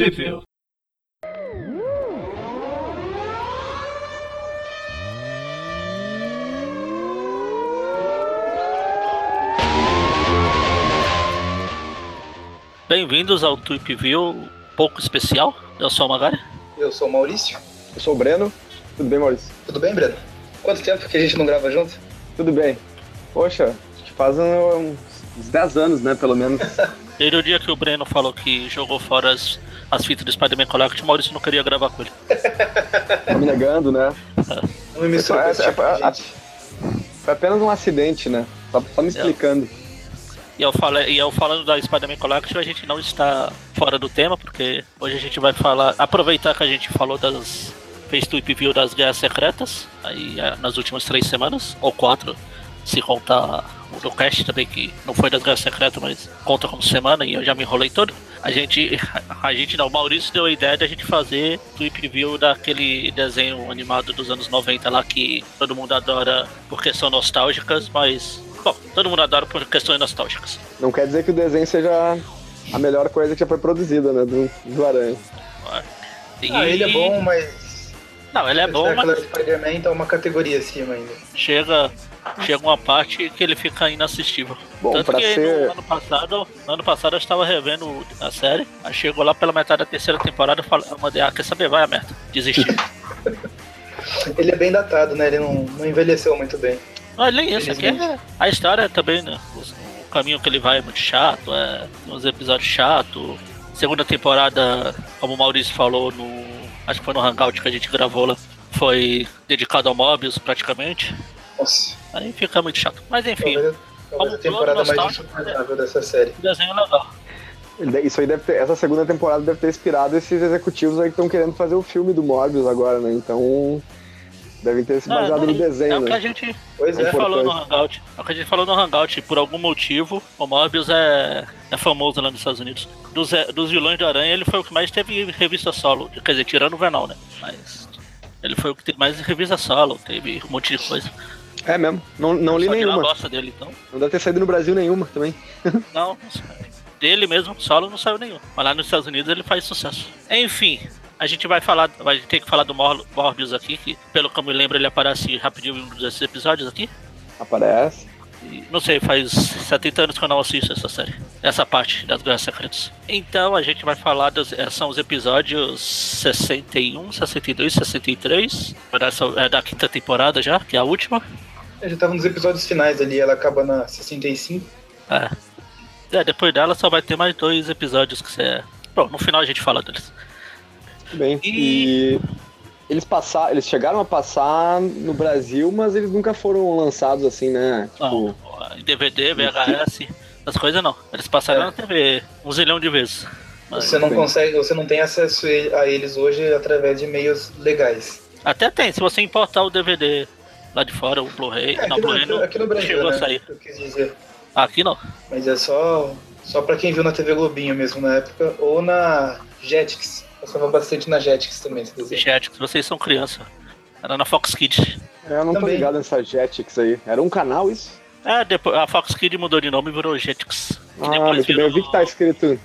Review. Bem-vindos ao Tweep View pouco especial. Eu sou o Magari. Eu sou o Maurício. Eu sou o Breno. Tudo bem, Maurício? Tudo bem, Breno? Quanto tempo que a gente não grava junto? Tudo bem. Poxa, acho que faz uns 10 anos, né, pelo menos. Desde o dia que o Breno falou que jogou fora as, as fitas do Spider-Man Collect, o Maurício não queria gravar com ele. Tá me negando, né? Não me mistura com esse tipo gente. Foi apenas um acidente, né? Só, só me explicando. E eu, falei, e eu falando da Spider-Man Collection, a gente não está fora do tema, porque hoje a gente vai falar. Aproveitar que a gente falou das. fez tweet view das Guerras Secretas, aí é, nas últimas três semanas, ou quatro, se contar do cast também, que não foi das Guerras Secretas, mas conta como semana e eu já me enrolei todo. A gente. A gente não, o Maurício deu a ideia de a gente fazer tweet view daquele desenho animado dos anos 90 lá que todo mundo adora porque são nostálgicas, mas Bom, todo mundo adora por questões nostálgicas. Não quer dizer que o desenho seja a melhor coisa que já foi produzida, né? Do, do Aranha. E... Ah, ele é bom, mas. Não, ele é bom, mas. mas Spider-Man tá uma categoria acima ainda. chega, chega uma parte que ele fica inassistível. Bom, Tanto pra que ser- no ano passado, no ano passado eu estava revendo a série, aí chegou lá pela metade da terceira temporada, eu mandei, ah, quer saber, vai a merda. Desisti. Ele é bem datado, né? Ele não, não envelheceu muito bem. Não, ele nem isso, aqui é, a história também, né? O, o caminho que ele vai é muito chato, é uns episódios chatos. Segunda temporada, como o Maurício falou no. Acho que foi no Hangout que a gente gravou lá. Foi dedicado ao Mobius praticamente. Nossa, Aí fica muito chato. Mas enfim, talvez, talvez a temporada mais insuportável dessa série. o desenho é legal. De- Isso aí deve ter, essa segunda temporada deve ter inspirado esses executivos aí que estão querendo fazer o filme do Morbius agora, né? Então devem ter se Não, baseado no é desenho, o que a né? gente, Pois a gente é. falou no. Hangout. É o que a gente falou no Hangout. Por algum motivo, o Mobius é, é famoso lá nos Estados Unidos. Dos, é, dos vilões do Aranha, ele foi o que mais teve revista solo. Quer dizer, tirando o Venom, né? Mas ele foi o que teve mais revista solo. Teve um monte de coisa. É mesmo. Não, não li nenhuma. gosta dele, então. Não deve ter saído no Brasil nenhuma também. Não, dele mesmo, solo não saiu nenhum. Mas lá nos Estados Unidos ele faz sucesso. Enfim, a gente vai falar, vai ter que falar do Mor Morbius aqui, que pelo que eu me lembro ele aparece rapidinho em um desses episódios aqui. Aparece. Não sei, faz 70 anos que eu não assisto essa série. Essa parte das Guerras Secretas. Então a gente vai falar dos. eh, São os episódios 61, 62, 63. Essa é da quinta temporada já, que é a última. Eu já tava nos episódios finais ali, ela acaba na 65. É. É, depois dela só vai ter mais dois episódios que você. Bom, no final a gente fala deles. Bem. E- E eles passaram, eles chegaram a passar no Brasil, mas eles nunca foram lançados assim, né? Não, Tipo, em DVD, VHS, as coisas não. Eles passaram É. na TV um zilhão de vezes. Mas- Você não consegue, você não tem acesso a eles hoje através de meios legais. Até tem, se você importar o DVD lá de fora, o Blu-ray. É, não, aqui, no, Blu-ray aqui, não aqui no Brasil, chegou né? a sair. Eu quis dizer. Aqui não. Mas é só, só pra quem viu na TV Globinho mesmo na época, ou na Jetix. Passava bastante na Jetix também, esse desenho. Jetix, vocês são criança. Era na Fox Kids. eu não tô Também. ligado nessa Jetix aí. Era um canal isso? É, depois a Fox Kids mudou de nome e virou Jetix. Ah, depois bem. Eu vi virou que tá escrito.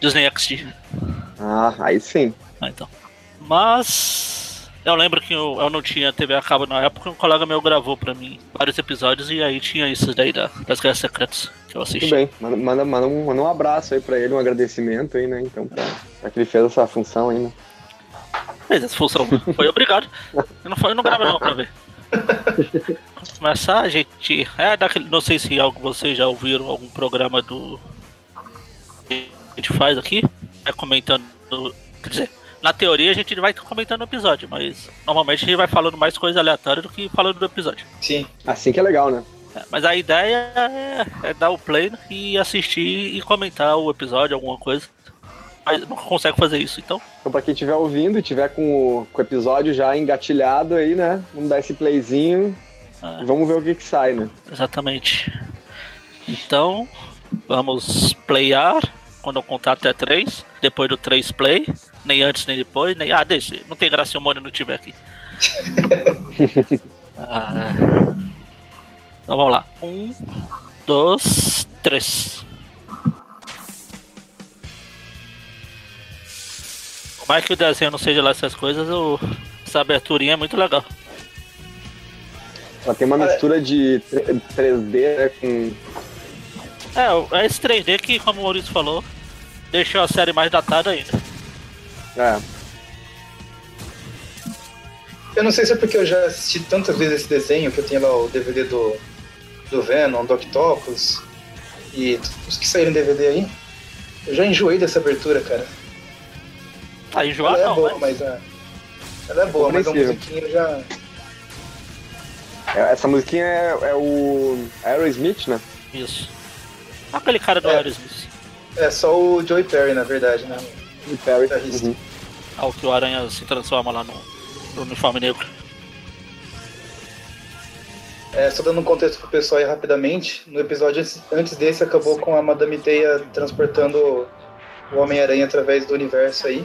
Disney XD. Ah, aí sim. Ah, então. Mas eu lembro que eu, eu não tinha TV a cabo na época, um colega meu gravou pra mim vários episódios e aí tinha isso daí da, das Guerras Secretas que eu assisti. Tudo bem. Manda, manda, manda, um, manda um abraço aí pra ele, um agradecimento aí, né? Então, pra, pra que ele fez essa função aí, né? Fez essa função. Foi obrigado. Eu não, eu não gravei não pra ver. Começar, a gente. É daquele. Não sei se algo, vocês já ouviram algum programa do. que a gente faz aqui. É comentando. Quer dizer, na teoria a gente vai comentando o episódio, mas normalmente a gente vai falando mais coisa aleatória do que falando do episódio. Sim. Assim que é legal, né? É, mas a ideia é, é dar o play e assistir e comentar o episódio, alguma coisa. Mas não consegue fazer isso, então. Então, pra quem estiver ouvindo e tiver com o, com o episódio já engatilhado aí, né? Vamos dar esse playzinho É. e vamos ver o que que sai, né? Exatamente. Então, vamos playar quando eu contar até 3. Depois do 3 play. Nem antes, nem depois. Nem... Ah, deixa. Não tem graça se o Mônio não tiver aqui. Ah. Então vamos lá. Um, dois, três. mais que o desenho não seja lá essas coisas, o, essa aberturinha é muito legal. Ela tem uma mistura de 3D né, com. É, é esse 3D que, como o Maurício falou, deixou a série mais datada ainda. É. Eu não sei se é porque eu já assisti tantas vezes esse desenho que eu tenho lá o DVD do, do Venom, do Octopus e os que saíram em DVD aí. Eu já enjoei dessa abertura, cara. Ah, enjoar ela é não, boa, mas... mas é, ela é boa, mas a musiquinha já. É, Essa musiquinha é, é o Aerosmith, né? Isso. Aquele cara do É. Aerosmith. É só o Joey Perry, na verdade, né? E Perry. Uhum. Ah, o que o Aranha se transforma lá no, no uniforme negro. É, só dando um contexto pro pessoal aí rapidamente, no episódio antes- desse acabou com a Madame Teia transportando o Homem-Aranha através do universo aí.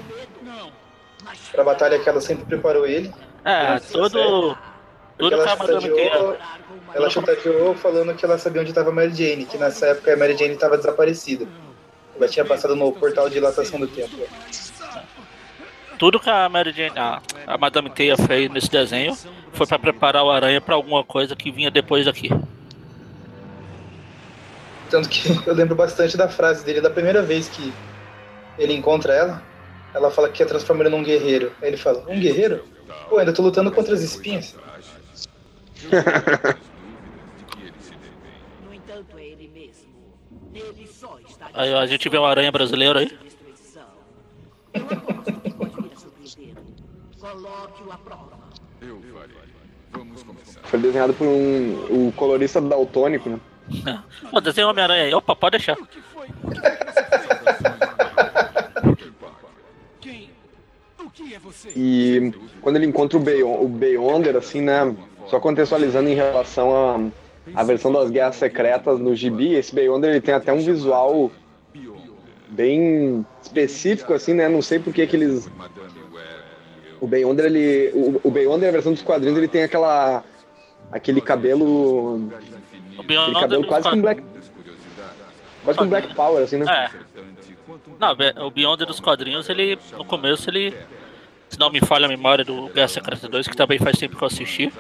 Pra batalha que ela sempre preparou ele. É, todo. sério? Tudo ela que a Madame chantageou, Teia. ela chantageou falando que ela sabia onde estava a Mary Jane, que nessa época a Mary Jane estava desaparecida. Ela tinha passado no portal de dilatação do tempo. Tudo que a Mary Jane, a, a Madame Teia fez nesse desenho foi pra preparar o Aranha pra alguma coisa que vinha depois daqui. Tanto que eu lembro bastante da frase dele da primeira vez que ele encontra ela. Ela fala que quer transformar ele num guerreiro. Aí ele fala, um guerreiro? Pô, ainda tô lutando contra as espinhas. No entanto, é ele mesmo. Ele só está Aí a gente vê um Aranha brasileiro aí. a. Foi desenhado por um o colorista daltônico, né? Pô, desenha Homem-Aranha aí. Opa, pode deixar. É? E quando ele encontra o, Beyon, o Beyonder, assim, né? Só contextualizando em relação à, à versão das Guerras Secretas no gibi, esse Beyonder ele tem até um visual bem específico, assim, né? Não sei por que eles... O Beyonder, ele... O, o Beyonder, a versão dos quadrinhos, ele tem aquela... Aquele cabelo... Aquele cabelo quase com Black... Quase com Black Power, assim, né? É. Não, o Beyond dos quadrinhos, ele. No começo ele. Se não me falha a memória do Guerra Secreta 2, que também faz tempo que eu assisti.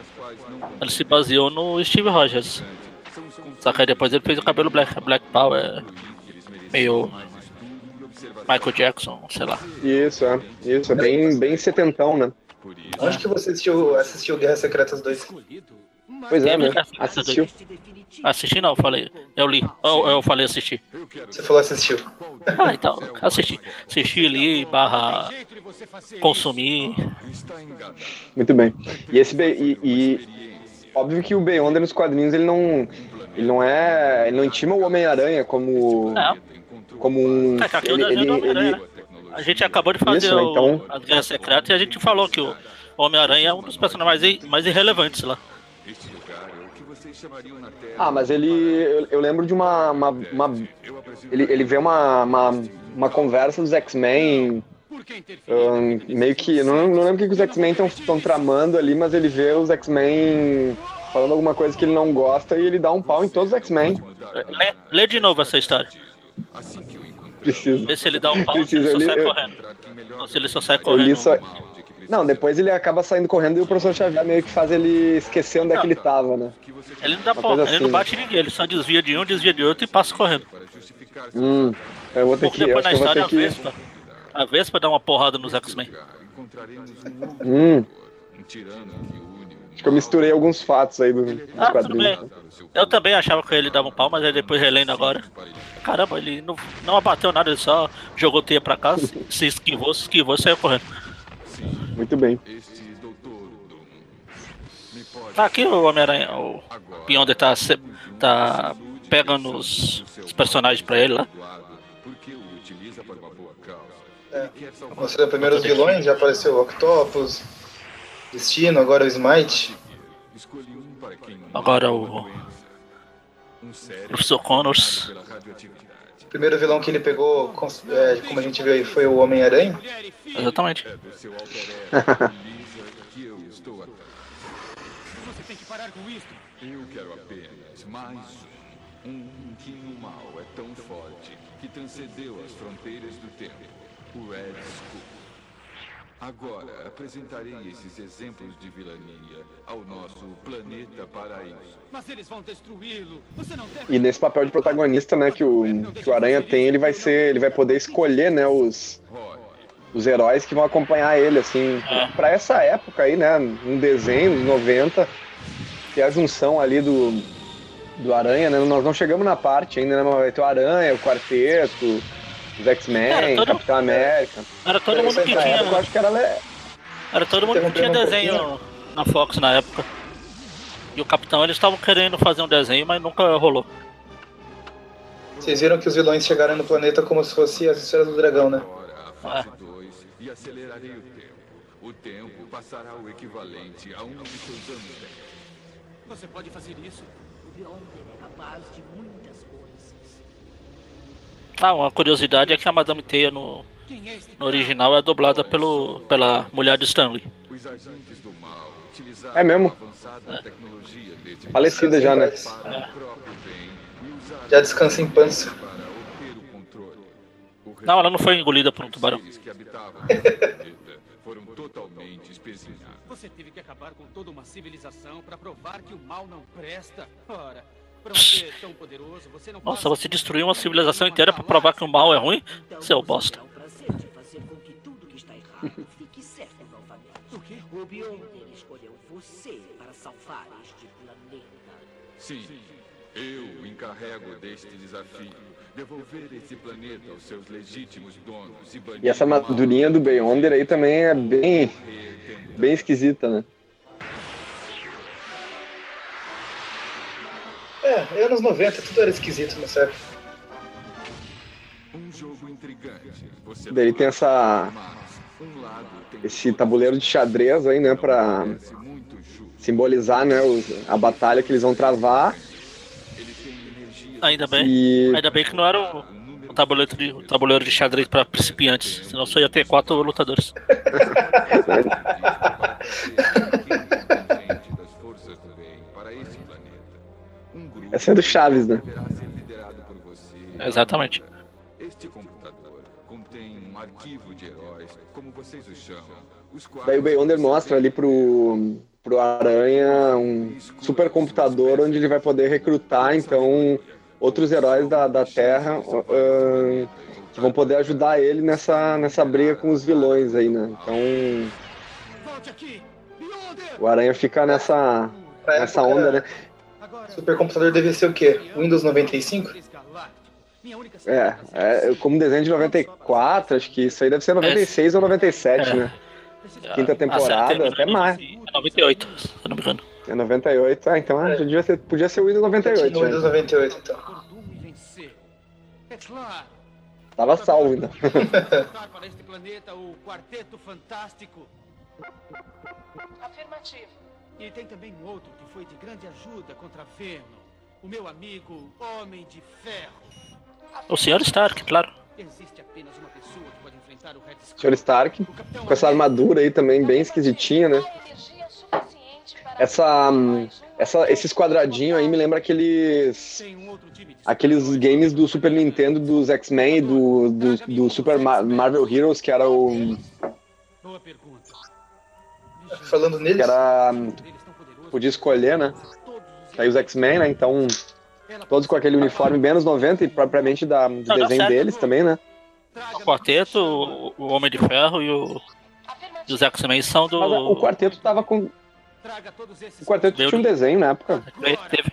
Ele se baseou no Steve Rogers. Só que aí depois ele fez o cabelo Black, Black Power. Meio. Michael Jackson, sei lá. Isso, é. Isso, é bem, bem setentão, né? Onde que você assistiu, assistiu Guerras Secretas 2? Pois é, né? Guerra Assistiu. 2. Assisti não, eu falei. Eu li. Eu, eu falei assistir. Você falou assistiu. Ah, então, assisti. Assisti ali, barra. Consumir. Muito bem. E esse e, e óbvio que o Beyonder nos quadrinhos ele não ele não é ele não intima o Homem-Aranha como Não. Como um É, é ele, ele, ele-? A gente acabou de fazer Isso, o- então- as Guerras Secretas e a gente falou que o Homem-Aranha é um dos personagens mais, mais irrelevantes lá. É. Ah, mas ele eu, eu lembro de uma, uma, uma- ele, ele vê uma, uma, uma conversa dos X-Men ahn, meio que não, não lembro o que que os X-Men estão tramando ali, mas ele vê os X-Men falando alguma coisa que ele não gosta e ele dá um pau em todos os X-Men. Lê, lê de novo essa história. Assim Preciso. Vê se ele dá um pau Preciso, ele só sai eu- correndo. Ou se ele só sai correndo. só, precisa Não, depois ele acaba saindo correndo e o professor Xavier meio que faz ele esquecer onde é que ele tava, né? Ele não dá Uma pau, coisa ele assim, não né? bate ninguém, ele só desvia de um, desvia de outro e passa correndo. Hum, eu vou ter Porque que, eu depois na história a que... Vespa. A Vespa dá uma porrada nos X-Men. encontraremos um, Hum, um tirano que acho que eu misturei alguns fatos aí do- Ah, bem. Eu também achava que ele dava um pau, mas aí depois relendo agora. Caramba, ele não, não abateu nada, ele só jogou teia pra cá, se- esquivou, se esquivou e saiu correndo. Muito bem. Tá aqui o Homem-Aranha, o Beyonder tá, se- tá pegando os, os personagens pra ele lá. É. Salvar Mostrando primeiro os vilões, já apareceu o Octopus, Destino, agora o Smite. Agora o Professor Connors. pela radioatividade. O primeiro vilão que ele pegou, é, como a gente viu aí, foi o Homem-Aranha. Exatamente. Eu. Você tem que parar com isso. Eu quero apenas mais um. Um que no mal é tão forte que transcendeu as fronteiras do tempo. O Red Skull. Agora apresentarei esses exemplos de vilania ao nosso planeta paraíso. Mas eles vão destruí-lo. Você não deve. E nesse papel de protagonista, né, que o, que o Aranha tem, ele vai ser. Ele vai poder escolher, né, os, os heróis que vão acompanhar ele, assim, pra essa época aí, né? Um desenho dos 90, que é a junção ali do, do Aranha, né? Nós não chegamos na parte ainda, né? Mas vai ter o Aranha, o Quarteto, os X-Men, todo- Capitão América. Era todo mundo que Nessa época eu tinha. acho que era. le- Era todo mundo que tinha um desenho na Fox na época. E o Capitão, eles estavam querendo fazer um desenho, mas nunca rolou. Vocês viram que os vilões chegaram no planeta como se fosse as esferas do dragão, né? 2 e acelerarei o tempo. O tempo passará o equivalente a um de seus anos 10. Você pode fazer isso? O Beyonder é capaz de muitas coisas. Ah, uma curiosidade é que a Madame Teia no, é no original é dublada pelo, pela mulher de Stanley. É mesmo? deste Falecida já, né? Usaram Já descansa em. O Não, ela não foi engolida por um tubarão. foram totalmente espezinhados. Você teve que acabar com toda uma civilização para provar que o mal não presta? Ora, para você Nossa, você de destruiu uma um civilização inteira pra provar que o mal é ruim? Então Seu você bosta. o Beyonder escolheu você para salvar este planeta. Sim, eu encarrego deste desafio. Devolver esse planeta aos seus legítimos donos e banir E essa armadurinha do Beyonder aí também é bem, bem esquisita, né? É, anos 90, tudo era esquisito nessa época. Um jogo intrigante. Você Daí tem essa, Mas um lado tem esse tabuleiro de xadrez aí, né, pra simbolizar, né, os- a batalha que eles vão travar. Ele Ainda bem. E Ainda bem que não era o, o tabuleiro, de, o tabuleiro de xadrez pra principiantes. Senão só ia ter quatro lutadores. essa é do Chaves, né? Exatamente. Este computador contém um arquivo de heróis, como vocês os chamam. Os Daí o Beyonder mostra ali pro, pro Aranha um supercomputador onde ele vai poder recrutar, então, outros heróis da, da Terra ah, que vão poder ajudar ele nessa, nessa briga com os vilões aí, né? Então, o Aranha fica nessa, nessa onda, né? Supercomputador devia ser o quê? Windows 95? Galáctico. Minha única É, é, como desenho de 94, acho que isso aí deve ser 96 ou 97, É. né? Quinta temporada, termina até mais. 98, se eu não me engano. É 98, ah, então ah, já devia ser, podia ser o Windows Já tinha 98, no Windows né? 98, então. E. É. Tava salvo ainda. O Fantástico. Afirmativo. E tem também um outro que foi de grande ajuda contra Venom. O meu amigo Homem de Ferro. O Sr. Stark, claro. Existe apenas uma pessoa que pode enfrentar o Red Skull. Sr. Stark, com essa armadura aí também bem esquisitinha, né? Essa, essa, esses quadradinhos aí me lembra aqueles um aqueles games do Super Nintendo dos X-Men e do, do, do Super Ma- Marvel Heroes, que era o. Falando que neles, era podia escolher, né? Aí os X-Men, né? Então, todos com aquele uniforme bem anos 90 e propriamente da, do Não, dá desenho deles também, né? O Quarteto, o, o Homem de Ferro e, o, e os X-Men são do. Mas o quarteto tava com. Traga todos esses O quarteto tinha um desenho na época. Teve.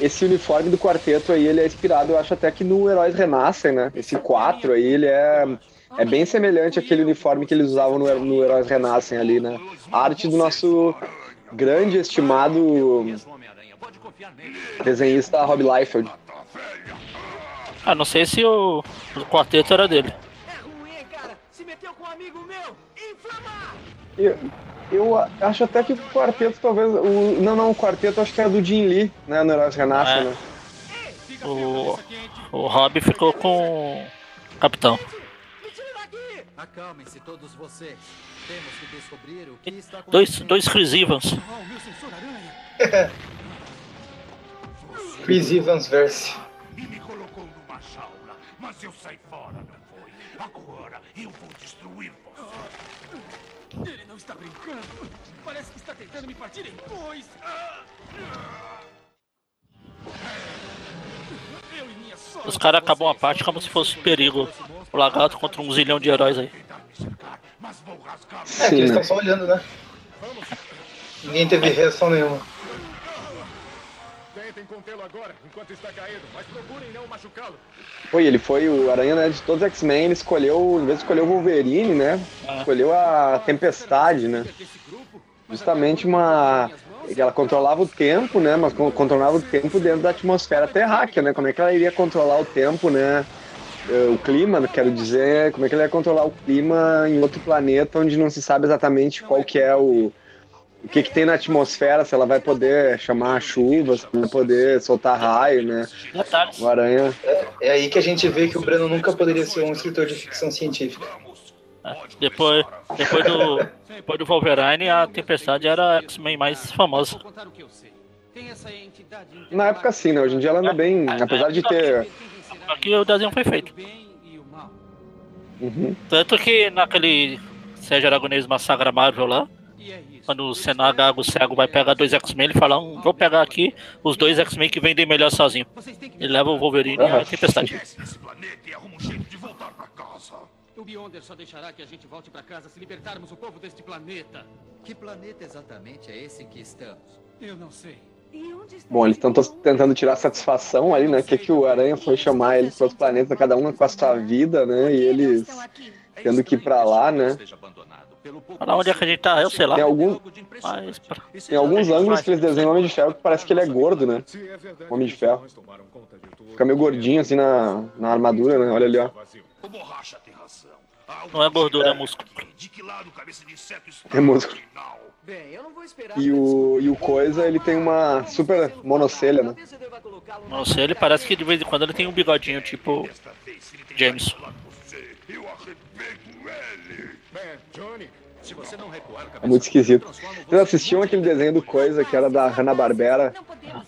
Esse uniforme do quarteto aí, ele é inspirado, eu acho até que no Heróis Renascem, né? Esse 4 aí, ele é, é bem semelhante àquele uniforme que eles usavam no, no Heróis Renascem ali, né? A arte do nosso grande, estimado desenhista Rob Liefeld. Ah, não sei se o, o quarteto era dele. É ruim, hein, cara? Se meteu com um amigo meu! Inflamar! Eu, eu acho até que o quarteto talvez... O, não, não, o quarteto acho que era do Jim Lee, né? No Heróis Renascem, É. né? Fica O-. O Rob ficou com o Capitão. Acalmem-se todos vocês. Temos que descobrir o que está Dois, acontecendo. dois Chris Evans. Chris Evans Verse. e me colocou numa jaula. Mas eu saí fora, não foi? Agora eu vou destruir você. Ele não está brincando. Parece que está tentando me partir em dois. Eu minha sorte. Os caras acabam a parte como se fosse perigo. O lagarto contra um zilhão de heróis aí. É, que eles né? estão só olhando, né? Ninguém teve reação nenhuma. Tentem contê-lo agora, enquanto está caído, mas procurem não machucá-lo. E ele foi o Aranha, né? De todos os X-Men, ele escolheu, em vez de escolher o Wolverine, né? Escolheu a Tempestade, né? Justamente uma. Ela controlava o tempo, né? Mas con- controlava o tempo dentro da atmosfera terráquea, né? Como é que ela iria controlar o tempo, né? Eh, O clima, quero dizer, como é que ela ia controlar o clima em outro planeta onde não se sabe exatamente qual que é o. O que, que tem na atmosfera, se ela vai poder chamar chuvas, se vai poder soltar raio, né? O Aranha. É aí que a gente vê que o Breno nunca poderia ser um escritor de ficção científica. É, Depois, depois, do, depois do Wolverine, a Tempestade era a X-Men mais famosa. Na época sim, né? Hoje em dia ela anda bem, apesar de ter. Aqui o desenho foi feito. Uhum. Tanto que naquele Sérgio Aragonês Massagra Marvel lá, é quando o Senaga, o cego, vai pegar dois X-Men, ele fala, "Hum, vou pegar aqui os dois X-Men que vendem melhor sozinho. Ele leva o Wolverine e a Tempestade. Casa. O Beyonder só deixará que a gente volte pra casa se libertarmos o povo deste planeta. Que planeta exatamente é esse em que estamos? Eu não sei. Bom, eles estão tentando tirar satisfação ali, né? Que que o Aranha foi chamar eles para outros planetas, cada um com a sua vida, né? E eles tendo que ir pra lá, né? Fala onde é que a gente tá, eu sei lá. Tem, algum, Mas, pra- tem alguns ângulos que eles desenham o Homem de Ferro que parece que ele é gordo, né? É verdade, Homem de os Ferro. Fica meio gordinho assim na, na armadura, né? Olha ali, ó. O Não é gordura, é músculo. O É músculo. E o, e o Coisa, ele tem uma super monocelha, né? Ele parece que de vez em quando ele tem um bigodinho, tipo ele James. ele. É, É muito esquisito. Vocês assistiam aquele desenho do Coisa que era da Hanna-Barbera?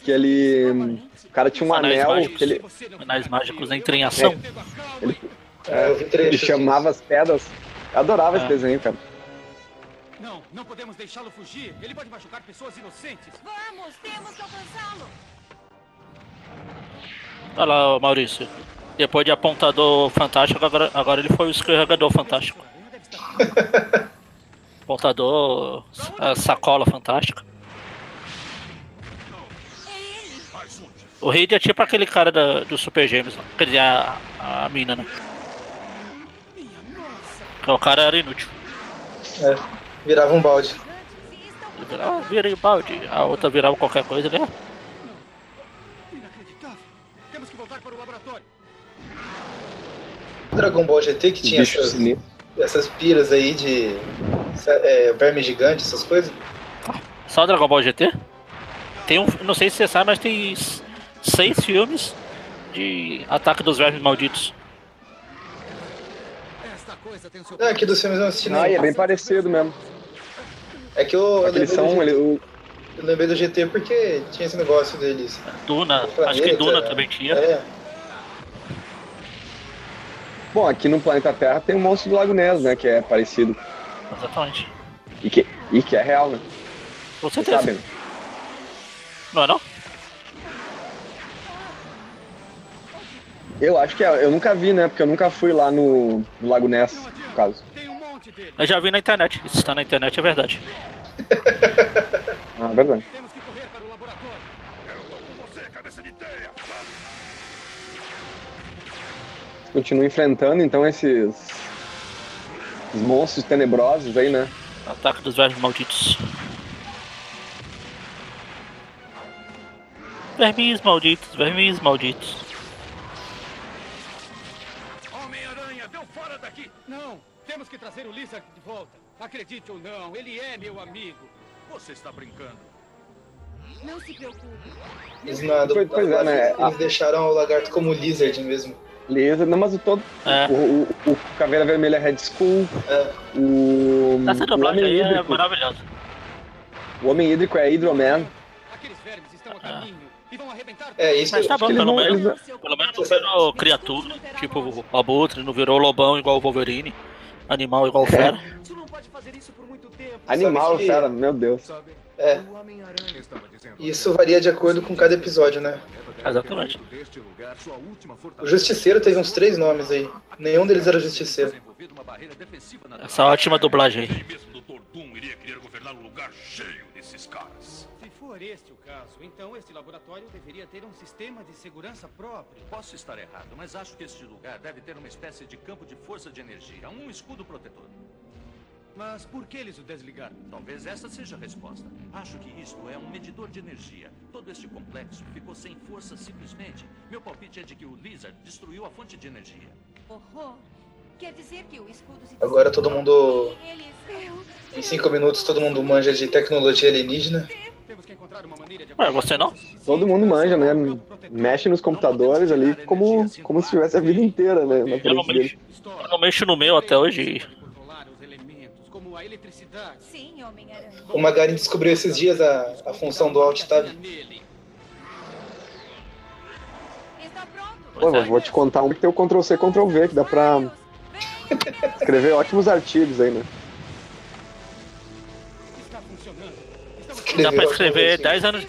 Que ele. O cara tinha um Anéis anel mágicos. que ele, Anais Mágicos entram em ação. É, eu vi ele chamava as pedras. Eu adorava esse Ah. desenho, cara. Não, não podemos deixá-lo fugir. Ele pode machucar pessoas inocentes. Vamos, temos que alcançá-lo. Olha lá, Maurício. Depois de apontador fantástico, agora, agora ele foi o escorregador fantástico. Apontador, a sacola fantástica. O Reed é tipo aquele cara da- do Super Gêmeos, quer dizer, a, a mina, né? Que o cara era inútil. É, virava um balde. Virava, ah, vira aí o balde, a outra virava qualquer coisa, né? Inacreditável. Temos que voltar para o laboratório. Dragon Ball GT que tinha essas, essas piras aí de é, verme gigante, essas coisas. Só Dragon Ball GT? Tem um, não sei se você sabe, mas tem seis filmes de Ataque dos Vermes Malditos. Esta coisa tem o seu Não, aqui dos filmes eu assisti Ah, e é bem parecido mesmo. É que eu, eu, lembrei são. do, Ele, o- eu lembrei do GT porque tinha esse negócio deles. Duna, planeta, acho que Duna também tinha. É, bom, aqui no planeta Terra tem o monstro do Lago Ness, né? Que é parecido. Exatamente. E que, e que é real, né? Com Vocês certeza. sabem. né? Não é não? Eu acho que é. Eu nunca vi, né? Porque eu nunca fui lá no, no Lago Ness, no caso. Tem um monte dele. Eu já vi na internet. Isso está na internet, é verdade. Ah, verdade. Temos que correr para o laboratório. Você, cabeça de teia. Continua enfrentando, então, esses. Esses monstros tenebrosos aí, né? Ataque dos Vermes Malditos. Vermes malditos, vermes malditos. Homem-Aranha, deu fora daqui. Não, temos que trazer o Lizard de volta. Acredite ou não, ele é meu amigo. Você está brincando. Não se preocupe. eles, na, do, Pois- pois é, né? eles deixaram o lagarto como lizard mesmo. Beleza, não, mas o todo. É. O, o, o Caveira Vermelha é Red Skull. É. O. Essa o dublagem Homem aí é Hídrico. maravilhosa. O Homem Hídrico é Hydroman. Aqueles vermes estão a caminho e e vão arrebentar É, isso Mas tá bom, pelo menos, pelo menos não virou criatura, tipo o Abutre, não virou lobão igual o Wolverine, animal igual o Fera. Você não pode fazer isso por muito tempo. Animal, que- cara, meu Deus. É, isso varia de acordo com cada episódio, né? Exatamente. O. Justiceiro teve uns três nomes aí. Nenhum deles era Justiceiro. Essa ótima dublagem aí. For este o caso, então este laboratório deveria ter um sistema de segurança próprio. Posso estar errado, mas acho que este lugar deve ter uma espécie de campo de força de energia, um escudo protetor. Mas por que eles o desligaram? Talvez essa seja a resposta. Acho que isto é um medidor de energia. Todo este complexo ficou sem força simplesmente. Meu palpite é de que o Lizard destruiu a fonte de energia. Horror. Quer dizer que o escudo se Agora todo mundo- Eles... Em cinco minutos todo mundo manja de tecnologia alienígena. Temos que encontrar uma maneira de Ué, você não? Todo mundo manja, né? Mexe nos computadores ali como, como se tivesse a vida inteira, né? Na Eu não frente dele. mexo, eu não mexo no meu até hoje. O Magari descobriu esses dias a, a função do Alt Tab. Pô, eu vou te contar um que tem o Ctrl C, Ctrl V, que dá pra escrever ótimos artigos aí, né? Dá pra escrever assim. 10 anos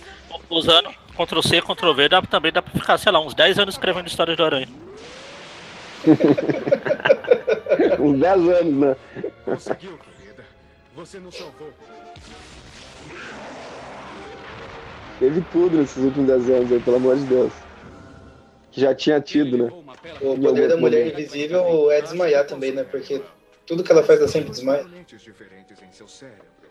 usando Ctrl C, Ctrl V, dá, também dá pra ficar, sei lá, uns 10 anos escrevendo histórias do Aranha. Uns 10 anos, né? Conseguiu, querida. Você nos salvou. Teve tudo nesses últimos 10 anos aí, pelo amor de Deus. Que já tinha tido, né? O poder da mulher invisível é desmaiar também, né? Porque tudo que ela faz ela sempre desmaia.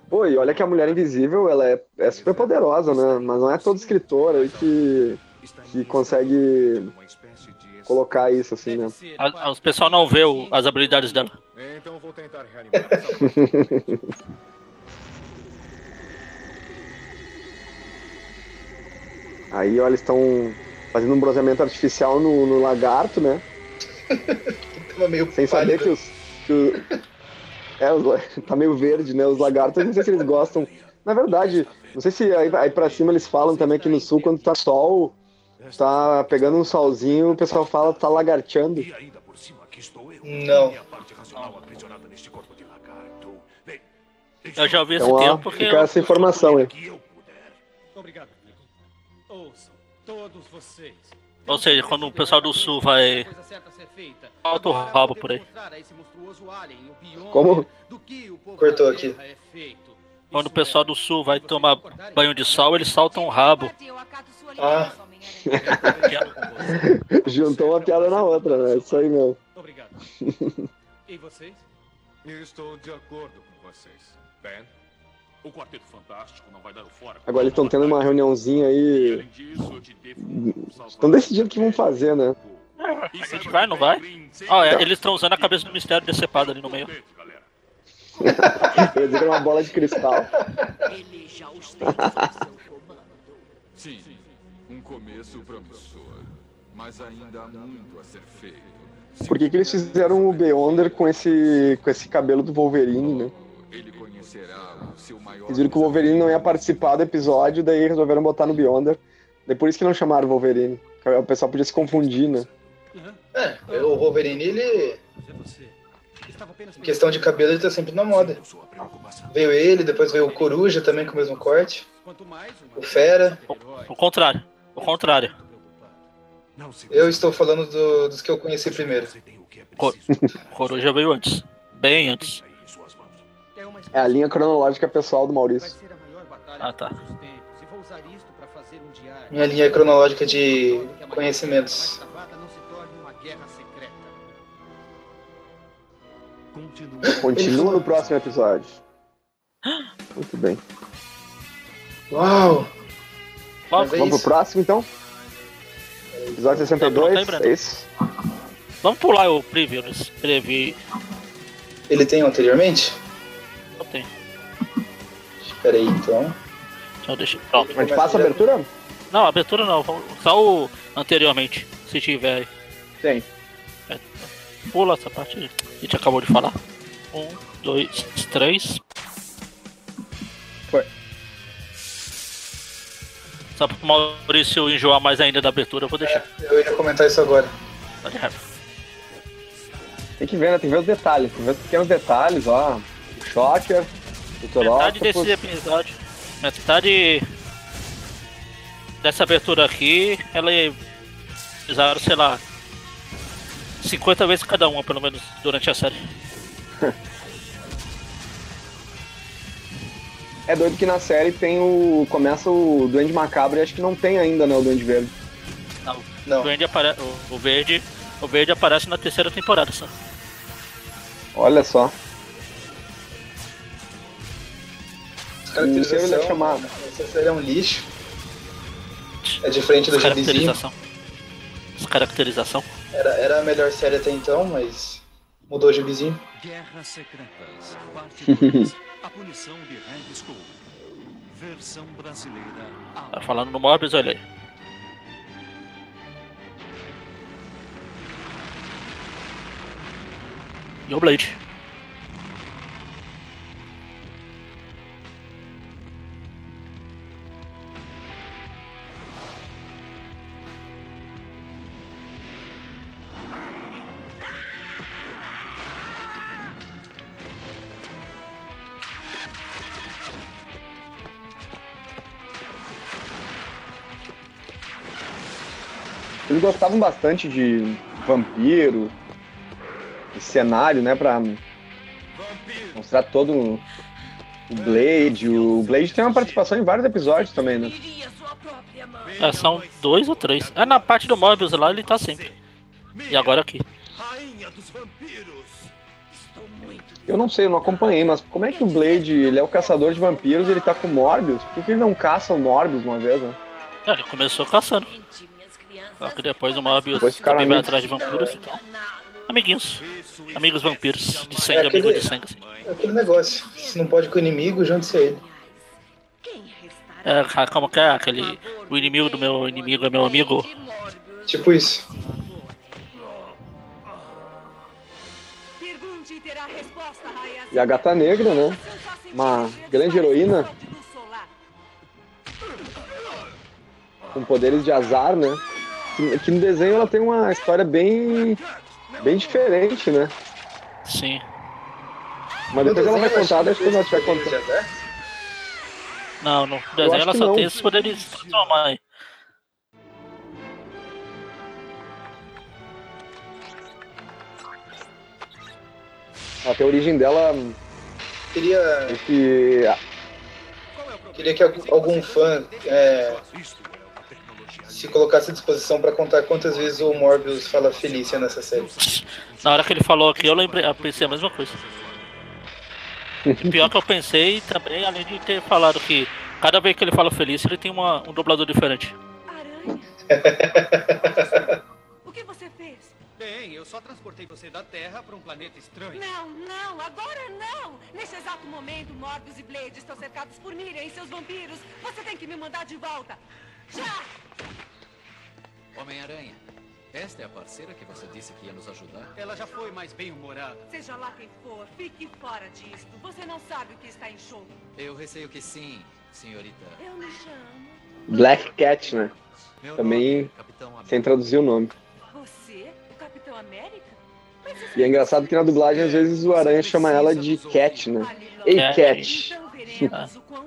Pô, e olha que a Mulher Invisível, ela é, é super poderosa, né? Mas não é todo escritor aí que, que consegue colocar isso assim, né? A- Os pessoal não vê o- as habilidades dela. Então vou tentar reanimar essa Aí, olha, eles estão fazendo um bronzeamento artificial no, no lagarto, né? Tava meio Sem saber pálido. que os. Que é, os tá meio verde, né? Os lagartos, eu não sei se eles gostam. Na verdade, não sei se aí, aí pra cima eles falam também que no sul, quando tá sol, tá pegando um solzinho, o pessoal fala tá lagarteando. Eu. Não. Eu já ouvi esse Então, ó, termo porque fica essa informação aí. eu. Obrigado, amigo. Ouçam, todos vocês. Ou seja, quando o pessoal do sul vai-. Falta o rabo por aí. Como? do que o povo Cortou aqui. Quando o pessoal do sul vai tomar banho de sol, eles saltam o rabo. Ah. Juntou uma piada na outra, né? Isso aí mesmo. Obrigado. E vocês? Eu estou de acordo com vocês. Ben? O Quarteto Fantástico não vai dar o fora. Agora eles estão tendo uma reuniãozinha aí. Estão decidindo o que vão fazer, né? E A gente vai, não vai? Ó, é, eles estão usando a cabeça do mistério decepado ali no meio. Eu ia dizer que era uma bola de cristal. Ele já os seu comando. Sim, um começo promissor. Mas ainda há muito a ser feito. Por que, que eles fizeram o Beyonder com esse, com esse cabelo do Wolverine, né? Ele conhecerá. Eles viram que o Wolverine não ia participar do episódio, daí resolveram botar no Beyonder. Daí por isso que não chamaram o Wolverine. O pessoal podia se confundir, né? É, o Wolverine, ele, É em questão de cabelo, ele tá sempre na moda. Veio ele, depois veio o Coruja também com o mesmo corte. O Fera. O contrário. O contrário. Eu estou falando do- dos que eu conheci primeiro. Você tem o que é Co- preciso. O Coruja veio antes. Bem antes. É, É a linha cronológica pessoal do Maurício. Ah, tá. Minha linha cronológica de maior conhecimentos. Continua. No próximo episódio. Muito bem. Uau! Vamos, é Vamos pro isso. próximo, então? Episódio Tá pronto 62, aí, Breno? é isso? vamos pular o preview. Escrevi. Ele tem anteriormente? Tem. Espera aí, então. Então deixa. Pronto. A gente passa a abertura? Não, abertura não. vamos- Só o anteriormente. Se tiver aí. Tem. Pula essa parte aí. A gente acabou de falar. Um, dois, três. Foi. Só pro Maurício enjoar mais ainda da abertura, eu vou deixar. Eu ia comentar isso agora. Tá de raiva. Tem que ver, né? Tem que ver os detalhes. Tem que ver os pequenos detalhes, ó. Shocker. Metade desse episódio. Metade dessa abertura aqui, ela é. Usaram, sei lá. 50 vezes cada uma, pelo menos, durante a série. É doido que na série tem o. Começa o Duende Macabro e acho que não tem ainda, né? O Duende Verde. Não. Não. O, verde apare... o, o verde. O verde aparece na terceira temporada só. Olha só. Caracterização, ele é chamado. Essa série é um lixo. É diferente do gibizinho. Caracterização. Era, era a melhor série até então, mas mudou o gibizinho. Guerras Secretas, parte 2. A punição de Red Skull. Versão brasileira. Tá falando no Morbius, olha aí. E o Blade. Gostavam bastante de vampiro, de cenário, né? Pra mostrar todo o Blade. O Blade tem uma participação em vários episódios também, né? É, são dois ou três. É na parte do Morbius lá ele tá sempre. E agora aqui. Eu não sei, eu não acompanhei, mas como é que o Blade, ele é o caçador de vampiros e ele tá com o Morbius? Por que ele não caça o Morbius uma vez, né? É, ele começou caçando. Só que depois o Morbius Depois também vai amigos. atrás de vampiros então. Amiguinhos. Amigos vampiros. De sangue, É aquele- amigo de sangue. Assim. É aquele negócio. Se não pode com o inimigo, junte-se a ele. É, ca- como que é aquele. O inimigo do meu inimigo é meu amigo. Tipo isso. E a Gata Negra, né? Uma grande heroína com poderes de azar, né? Que, que no desenho ela tem uma história bem, bem diferente, né? Sim. Mas depois ela vai contar, deixa que ela contar. azar. Não, no desenho acho ela só não. tem esses poderes. Ela tem a origem dela Queria, que queria que algum- algum fã é, se colocasse à disposição pra contar quantas vezes o Morbius fala Felícia nessa série. Na hora que ele falou aqui, eu lembrei, eu pensei a mesma coisa. E pior que eu pensei também, além de ter falado que cada vez que ele fala feliz, ele tem uma, um dublador diferente. O que você fez? Bem, eu só transportei você da Terra para um planeta estranho. Não, não, agora não! Nesse exato momento, Morbius e Blade estão cercados por Miriam e seus vampiros. Você tem que me mandar de volta. Já! Homem-Aranha, esta é a parceira que você disse que ia nos ajudar? Ela já foi mais bem-humorada. Seja lá quem for, fique fora disto. Você não sabe o que está em jogo. Eu receio que sim, senhorita. Eu me chamo. Black Cat, né? Meu Também nome, América. sem traduzir o nome. Você? O Capitão América? E é engraçado que na dublagem às vezes o Aranha chama ela de Cat, né? Ei, Cat. Então veremos o quão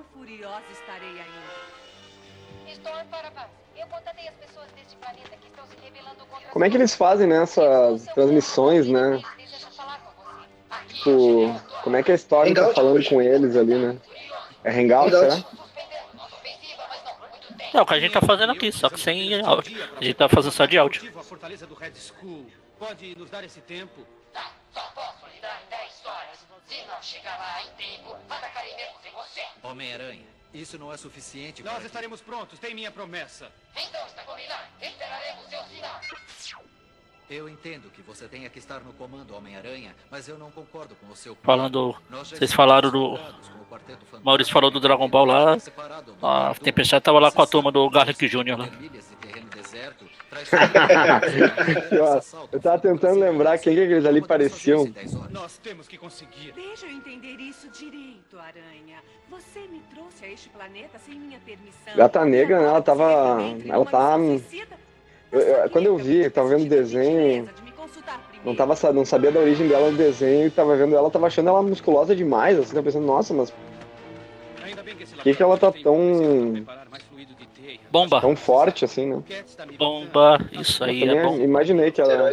Como é que eles fazem né, essas transmissões, né? Tipo, como é que a história tá Hangout, falando poxa. com eles ali, né? É Hangout, Hangout. será? É o que a gente tá fazendo aqui, só que sem áudio. A gente tá fazendo só de áudio. A fortaleza do Red Skull pode nos dar esse tempo? Só posso lhe dar 10 horas. Se não chegar lá em tempo, atacaremos em você. Homem-Aranha, isso não é suficiente Nós para... estaremos prontos, tem minha promessa. Então está combinado. Esperaremos seu sinal. Eu entendo que você tenha que estar no comando Homem-Aranha, mas eu não concordo com o seu. Falando. Vocês falaram do. Maurício falou do Dragon Ball lá. A Tempestade tava lá com a turma do Garlic Jr. lá. eu tava tentando lembrar quem que aqueles ali pareciam. Nós temos que conseguir. Deixa eu entender isso direito, Aranha. Você me trouxe a este planeta sem minha permissão. Gata Negra, né, ela tava- ela tá- quando eu vi, eu tava vendo o desenho, não, tava, não sabia da origem dela no desenho e tava vendo ela, tava achando ela musculosa demais, assim, tava pensando, nossa, mas Ainda bem que esse que que ela tá tão- Bomba. tão forte assim, né? Bomba. Isso aí é bom. imaginei que ela.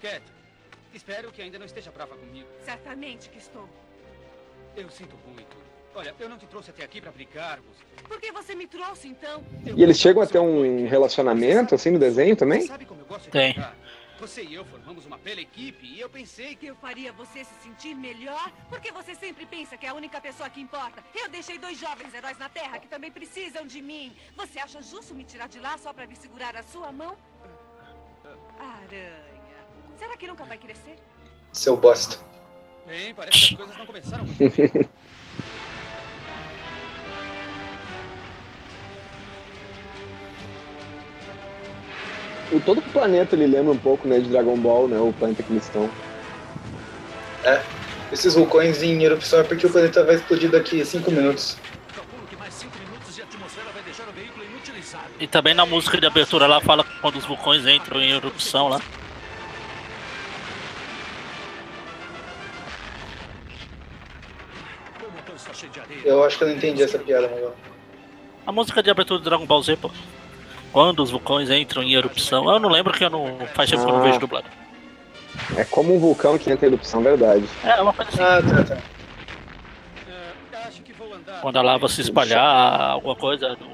Cat, espero que ainda não esteja brava comigo. Certamente que estou. Eu sinto muito. Olha, eu não te trouxe até aqui para. Por que você me trouxe, então? E eles chegam a do ter seu um relacionamento, assim, no desenho também? Você sabe como eu gosto de Tem. Você e eu formamos uma bela equipe e eu pensei que Eu faria você se sentir melhor? Porque você sempre pensa que é a única pessoa que importa. Eu deixei dois jovens heróis na Terra que também precisam de mim. Você acha justo me tirar de lá só pra vir segurar a sua mão? Aranha. Será que nunca vai crescer? Seu bosta. Bem, parece que as coisas não começaram muito bem. O todo o planeta ele lembra um pouco, né, de Dragon Ball, né, o planeta que eles estão. Esses vulcões em erupção é porque o planeta vai explodir daqui a 5 minutos. Calculo que mais 5 minutos de atmosfera vai deixar o veículo inutilizado. E também na música de abertura lá fala quando os vulcões entram em erupção lá. Eu acho que eu não entendi essa piada, Miguel. A música de abertura do Dragon Ball Z, pô. Quando os vulcões entram em erupção. Eu não lembro que eu não. Faz tempo que eu não Ah. vejo dublado. É como um vulcão que entra em erupção, verdade. É, uma coisa assim. Ah, tá, tá. É. Quando a lava se espalhar, alguma coisa do.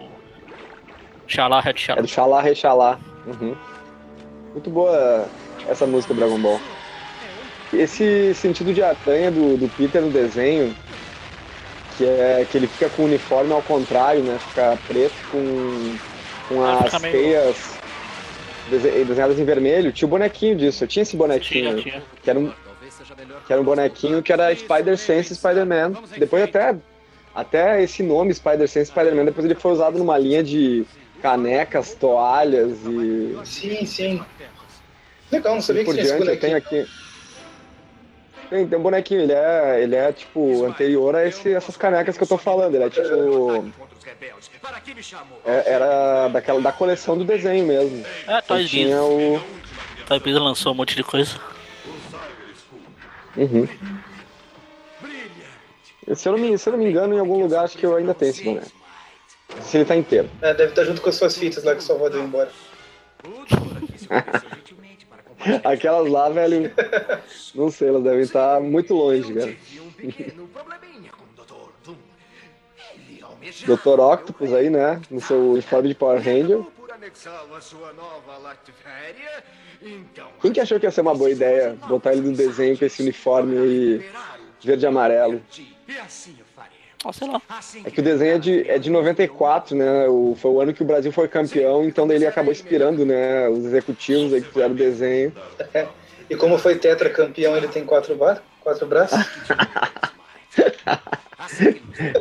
Xalá, Red É Xalá. do Xalá Rechalá. Uhum. Muito boa essa música do Dragon Ball. Esse sentido de aranha do, do Peter no desenho, que é que ele fica com o uniforme ao contrário, né? Fica preto com, com as teias dese- desenhadas em vermelho. Tinha o bonequinho disso, eu tinha esse bonequinho. Tinha, tinha. Que era um, Talvez seja melhor que era um bonequinho que era Spider-Sense Spider-Man. Depois até, até esse nome Spider-Sense Spider-Man, depois ele foi usado numa linha de canecas, toalhas e Sim, sim. Legal, não sabia que por tinha esse diante. Eu tenho bonequinho. aqui... Tem, tem um bonequinho, ele é, ele é tipo anterior a esse- essas canecas que eu tô falando. Ele é tipo. Rebeldes. Para que me chamou? é- era daquela da coleção do desenho mesmo. É, Ele Toys Biz. tinha o. Toys Biz lançou um monte de coisa. Uhum. Se eu, não me, se eu não me engano, em algum lugar acho que eu ainda tenho esse boneco. Se ele tá inteiro. É, deve estar junto com as suas fitas lá que sua avó deu embora. Aquelas lá, velho. Não sei, elas devem estar muito longe, cara. Dr. Octopus aí, né? No seu uniforme de Power Ranger. Quem que achou que ia ser uma boa ideia botar ele no desenho com esse uniforme aí verde e amarelo? Ó, sei lá. É que o desenho é de, é de 94, né? O, foi o ano que o Brasil foi campeão, então daí ele acabou inspirando, né? Os executivos aí que fizeram o desenho. E como foi tetracampeão, ele tem quatro, ba quatro braços? Assim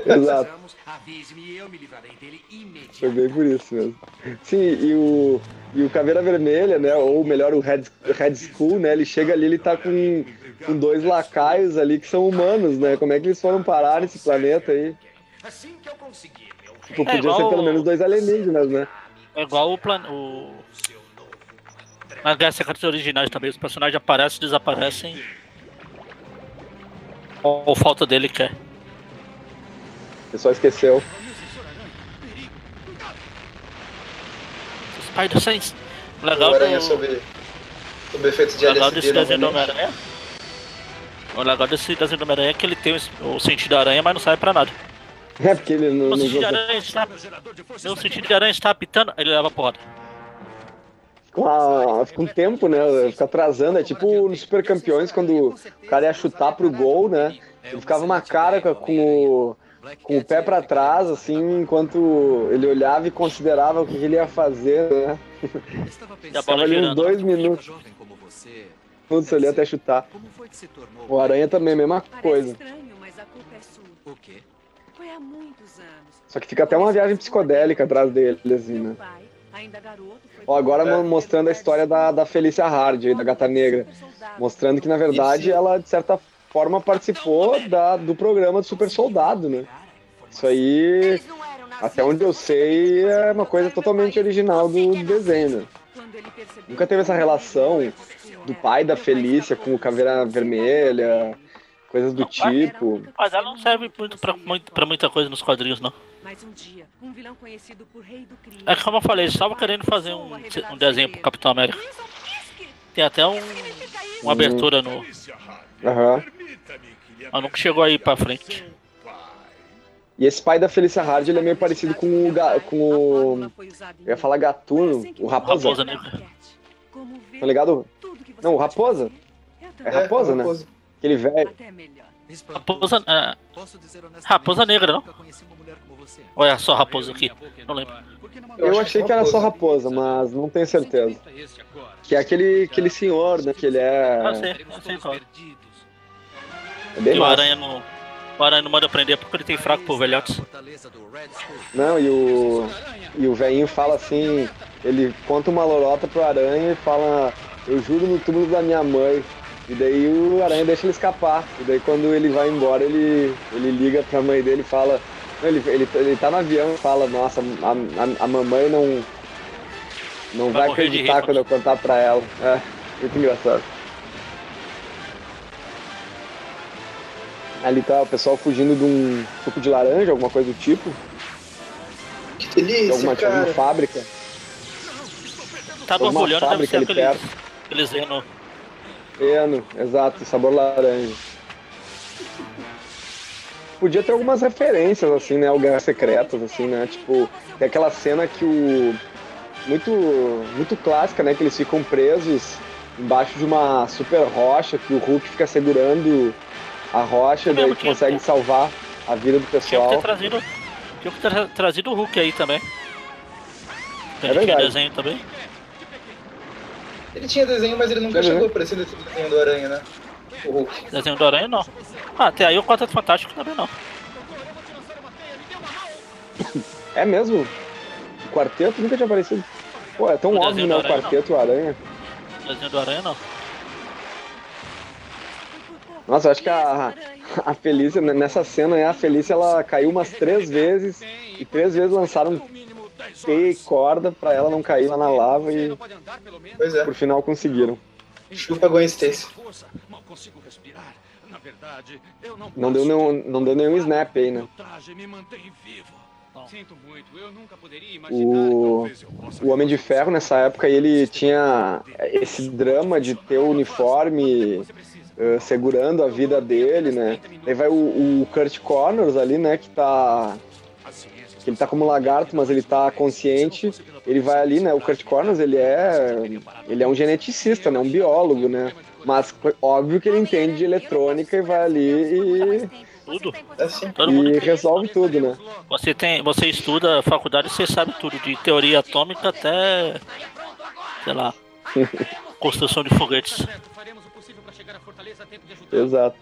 Exato. encontramos, avise-me e eu me livrarei dele Foi imediatamente. bem por isso mesmo. Sim, e o, e o Caveira Vermelha, né? Ou melhor, o Red, Red Skull, né? Ele chega ali, ele tá com, com dois lacaios ali que são humanos, né? Como é que eles foram parar nesse planeta aí? Assim que eu conseguir Tipo, É podia ser pelo o- menos dois alienígenas, né? É igual o plan... o. Nas Guerras Secretas originais também, os personagens aparecem e desaparecem. Ou, falta dele quer. O pessoal esqueceu. Spider Sense. O O legal Aranha do. sobre, sobre efeitos de O legal desse desenho do. Homem-Aranha. O legal desse desenho do Homem-Aranha é que ele tem o sentido da aranha, mas não serve pra nada. É porque ele não. O não sentido de aranha está. O sentido de aranha está apitando, ele leva porrada. Fica, uma, fica um tempo, né? Fica atrasando. É tipo nos Super Campeões, quando o cara ia chutar pro gol, né? Ele ficava uma cara com, com o, com o pé pra trás, assim, enquanto ele olhava e considerava o que ele ia fazer, né? Estava ali uns dois minutos, minutos ali até chutar. O Aranha também, mesma coisa. é sua. O quê? Foi há muitos anos. Só que fica até uma viagem psicodélica atrás dele, assim, né? Ó, agora mo- mostrando a história da, da Felícia Hard, aí, da Gata Negra. Mostrando que, na verdade, ela, de certa forma, participou da, do programa do Super Soldado, né? Isso aí, até onde eu sei, é uma coisa totalmente original do desenho, né? Nunca teve essa relação do pai da Felícia com o Caveira Vermelha, coisas do tipo. Mas ela não serve muito pra, muito, pra muita coisa nos quadrinhos, não. Mas um dia, um vilão conhecido por rei do crime. É como eu falei, eles estavam querendo fazer um, um desenho pro Capitão América. Tem até um, uma abertura no. Aham. Mas nunca chegou aí pra frente. E esse pai da Felícia Hard, ele é meio parecido com o... ga- Com o eu ia falar gatuno, o Raposa. Raposa Negra. Tá ligado? Não, o Raposa. É Raposa, né? Aquele velho. Raposa. é, Raposa Negra, não? Olha só, raposa aqui. Não lembro. Eu achei que era só raposa, mas não tenho certeza. Que é aquele, aquele senhor, né? Que ele é. Ah, sei, eu sei qual. é bem E o massa. Aranha não. O Aranha não manda prender porque ele tem fraco por velhotes. Não, e o. E o velhinho fala assim. Ele conta uma lorota pro Aranha e fala: Eu juro no túmulo da minha mãe. E daí o Aranha deixa ele escapar. E daí quando ele vai embora, ele, ele liga pra mãe dele e fala. Ele, ele, ele tá no avião e fala: Nossa, a, a, a mamãe não. Não Vai vai, acreditar quando eu contar pra ela. É, muito engraçado. Ali tá o pessoal fugindo de um suco de laranja, alguma coisa do tipo. Que De delícia, alguma, de alguma cara. fábrica. Tá Alguma borbulhando, deve fábrica ser ali aquele. perto. Aquele Zeno. Peno, exato, sabor laranja. Podia ter algumas referências, assim, né, ao Guerras Secretas, assim, né, tipo, tem aquela cena que o... muito, muito clássica, né, que eles ficam presos embaixo de uma super rocha, que o Hulk fica segurando a rocha, É daí tinha- consegue salvar a vida do Tinha que ter pessoal. trazido. Tinha que ter tra- trazido o Hulk aí também. É Ele tinha verdade. desenho também. Ele tinha desenho, mas ele nunca Uhum. chegou a aparecer nesse desenho do Aranha, né? Desenho do Aranha não. Ah, até aí o Quarteto Fantástico também não. É mesmo? O quarteto nunca tinha aparecido. Pô, é tão O óbvio, né, o quarteto e o aranha. Desenho do Aranha não. Nossa, eu acho que a, a Felícia, nessa cena, né, a Felícia ela caiu umas três vezes e três vezes lançaram teia e corda pra ela não cair lá na lava e Pois é. por final conseguiram. Chupa Gwen Stacy. Consigo respirar. Na verdade, eu não Não deu nenhum, não deu nenhum snap aí, né? O traje me mantém vivo. Sinto muito, eu nunca poderia imaginar. O, o Homem de Ferro nessa época ele tinha esse drama de ter o uniforme eh, segurando a vida dele, né? Aí vai o, o Kurt Connors ali, né, que tá ele tá como lagarto, mas ele tá consciente. Ele vai ali, né? O Kurt Connors, ele é ele é um geneticista, né, um biólogo, né? Mas óbvio que ele entende de eletrônica e vai ali e, Tudo. Assim. Todo mundo. e resolve tudo, né? Você tem. Você estuda a faculdade, você sabe tudo, de teoria atômica até. sei lá. construção de foguetes. Faremos o possível para chegar à fortaleza a tempo de ajudar. Exato.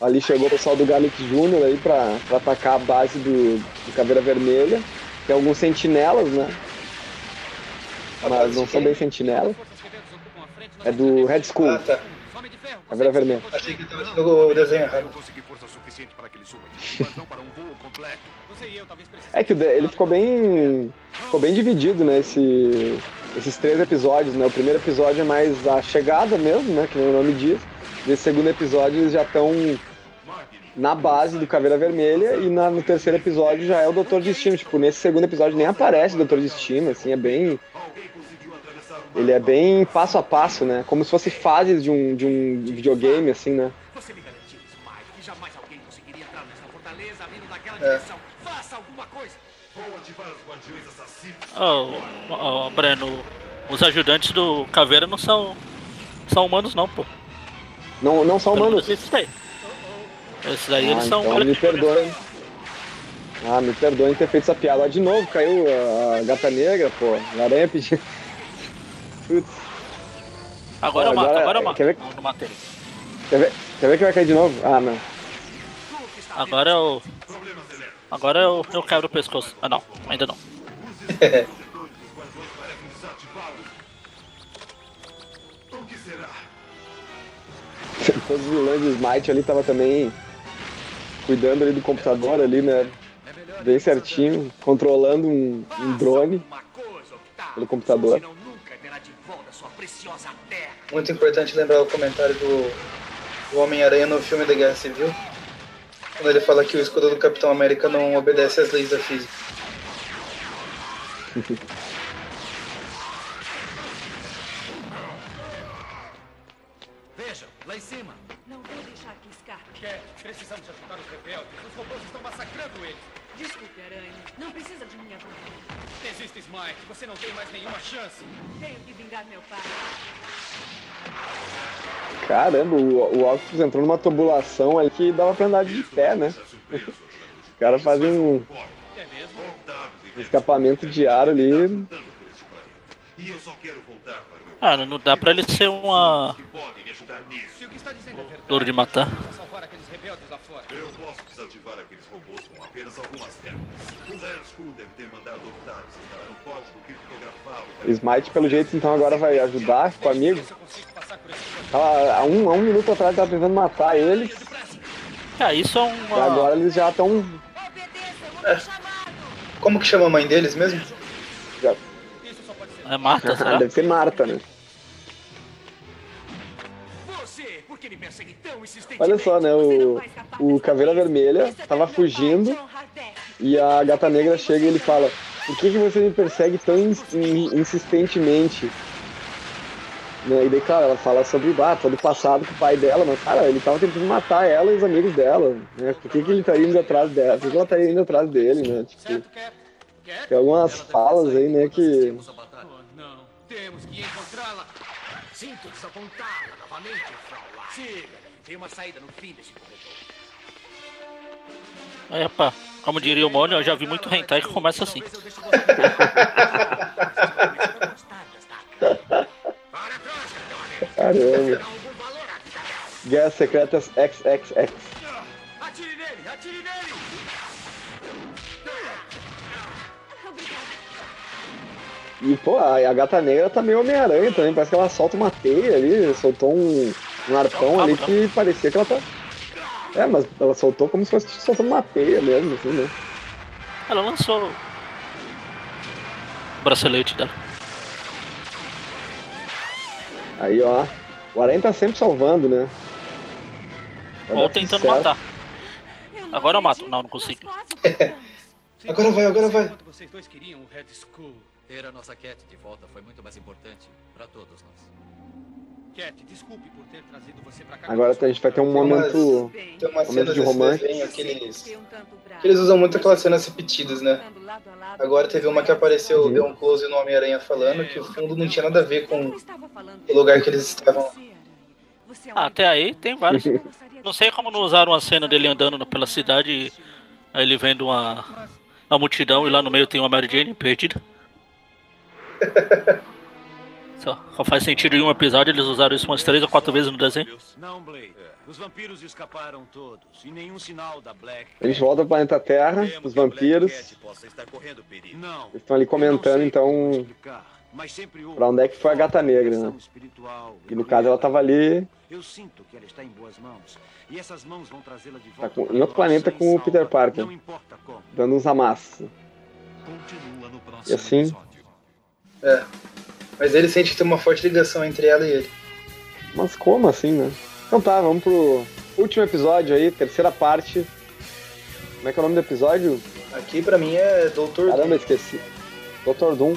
Ali chegou o pessoal do Gallic Júnior aí pra, pra atacar a base do, do Caveira Vermelha. Tem alguns sentinelas, né? Mas não são bem sentinelas. É do Red Skull, Ah, tá. Caveira Vermelha. Achei que tava sendo o desenho errado. É que o ele ficou bem. Ficou bem dividido, né? Esse, esses três episódios, né? O primeiro episódio é mais a chegada mesmo, né? Que nem o nome diz. Nesse segundo episódio eles já estão na base do Caveira Vermelha e na- no terceiro episódio já é o Doutor Destino. Tipo, nesse segundo episódio nem aparece o Doutor Destino, assim, é bem. Ele é bem passo a passo, né? Como se fosse fases de um, de um videogame, assim, né? Você me garantiu, Smile, que jamais alguém conseguiria entrar nessa fortaleza vindo daquela É. direção. Faça alguma coisa. Ô, ô, Breno, os ajudantes do Caveira não são. são humanos não, pô. Não, não são humanos. Esses daí. Esses daí Ah, eles são. então me perdoem. Ah, me perdoem ter feito essa piada. Ó, de novo, caiu a, a gata negra, pô. A aranha pediu. Agora eu mato, Agora, agora eu mato. quer ver? Não, não matei. quer ver, quer ver que vai cair de novo? Ah, não. Agora eu. Agora eu, eu quebro o pescoço. Ah não, ainda não. Todos os vilões do Smite ali tava também cuidando ali do computador ali, né? Bem certinho, controlando um, um drone pelo computador. Preciosa terra. Muito importante lembrar o comentário do, do Homem-Aranha no filme da Guerra Civil. Quando ele fala que o escudo do Capitão América não obedece às leis da física. Vejam, lá em cima. Não vou deixar que escape. Cat, precisamos ajudar os rebeldes. Os robôs estão massacrando eles. Desculpe, Aranha. Não precisa de minha ajuda. Desiste, Smite. Você não tem mais nenhuma chance. Tenho que vingar meu pai. Caramba, o, o Octopus entrou numa tubulação ali que dava pra andar de pé, né? Os caras fazem um É mesmo? um escapamento de ar ali. Ah, não dá pra ele ser uma. que podem me ajudar nisso. Se o que está dizendo é de matar. Eu posso desativar aqueles robôs com apenas algumas teclas. O Lerskull deve ter mandado Smite, pelo jeito, então agora vai ajudar, amigo. Por esse corredor. Tava, há, um, há um minuto atrás tava tentando matar eles, Ah, isso é e uma. agora eles já estão. Chamado. Como que chama a mãe deles mesmo? Já... Isso só pode ser. É Marta, será? Deve ser Marta, né? Olha só, né? O, o Caveira Vermelha tava fugindo e a Gata Negra chega e ele fala: Por que, que você me persegue tão ins- in- insistentemente? Né? E daí, claro, ela fala sobre ah, todo o passado com o pai dela, mas, cara, ele tava tentando matar ela e os amigos dela, né? Por que, que ele estaria indo atrás dela? Por que ela estaria indo atrás dele, né? Tipo, Cat? Cat? tem algumas falas aí, né, que. Oh, não. Temos que encontrá-la. Sinto desapontada novamente, Fraulein. Siga, tem uma saída no fim desse corredor. É. Como diria o Mônio, eu já vi muito hentai que começa assim. Caramba. Guerras Secretas XXX. Atire nele, atire nele! E, pô, a, a Gata Negra tá meio Homem-Aranha também. Parece que ela solta uma teia ali, soltou um, um arpão ali que parecia que ela tá. É, mas ela soltou como se fosse soltando uma teia mesmo, assim, né? Ela lançou o bracelete dela. Aí, ó. O Aranha tá sempre salvando, né? Vai Ou tentando certo. matar. Agora eu mato. Não, não consigo. Agora vai, agora vai. Enquanto vocês dois queriam o Red Skull. Ter a nossa Cat de volta foi muito mais importante para todos nós. Cat, desculpe por ter trazido você pra cá. Agora a gente vai ter um Tem umas- momento. Tem umas Momento cenas de romance. desenho que eles, usam muito aquelas cenas repetidas, né? A. Agora teve uma que apareceu, deu um close no Homem-Aranha falando que o fundo não tinha nada a ver com o lugar que eles estavam. É Ah, até aí tem vários. Não sei como não usaram uma cena dele andando pela cidade e aí ele vendo uma, uma multidão e lá no meio tem uma Mary Jane perdida. Só, só faz sentido em um episódio, eles usaram isso umas três ou quatro vezes no desenho. Não, Blade. Os vampiros escaparam todos e nenhum sinal da Black. A gente volta ao planeta Terra, os vampiros. Não. Eles estão ali comentando, então, Mas sempre houve pra onde é que foi a gata negra, né? E no caso ela tava ali Eu sinto que ela está em boas mãos. E essas mãos vão trazê-la de Tá volta. com- para em outro planeta com o. Peter Parker. Não importa como. dando uns amassos. Continua no E assim, episódio. É. Mas ele sente que tem uma forte ligação entre ela e ele. mas como assim, né? Então tá, vamos pro último episódio aí, terceira parte. Como é que é o nome do episódio? Aqui pra mim é Doutor Caramba, esqueci. Dr. Doom.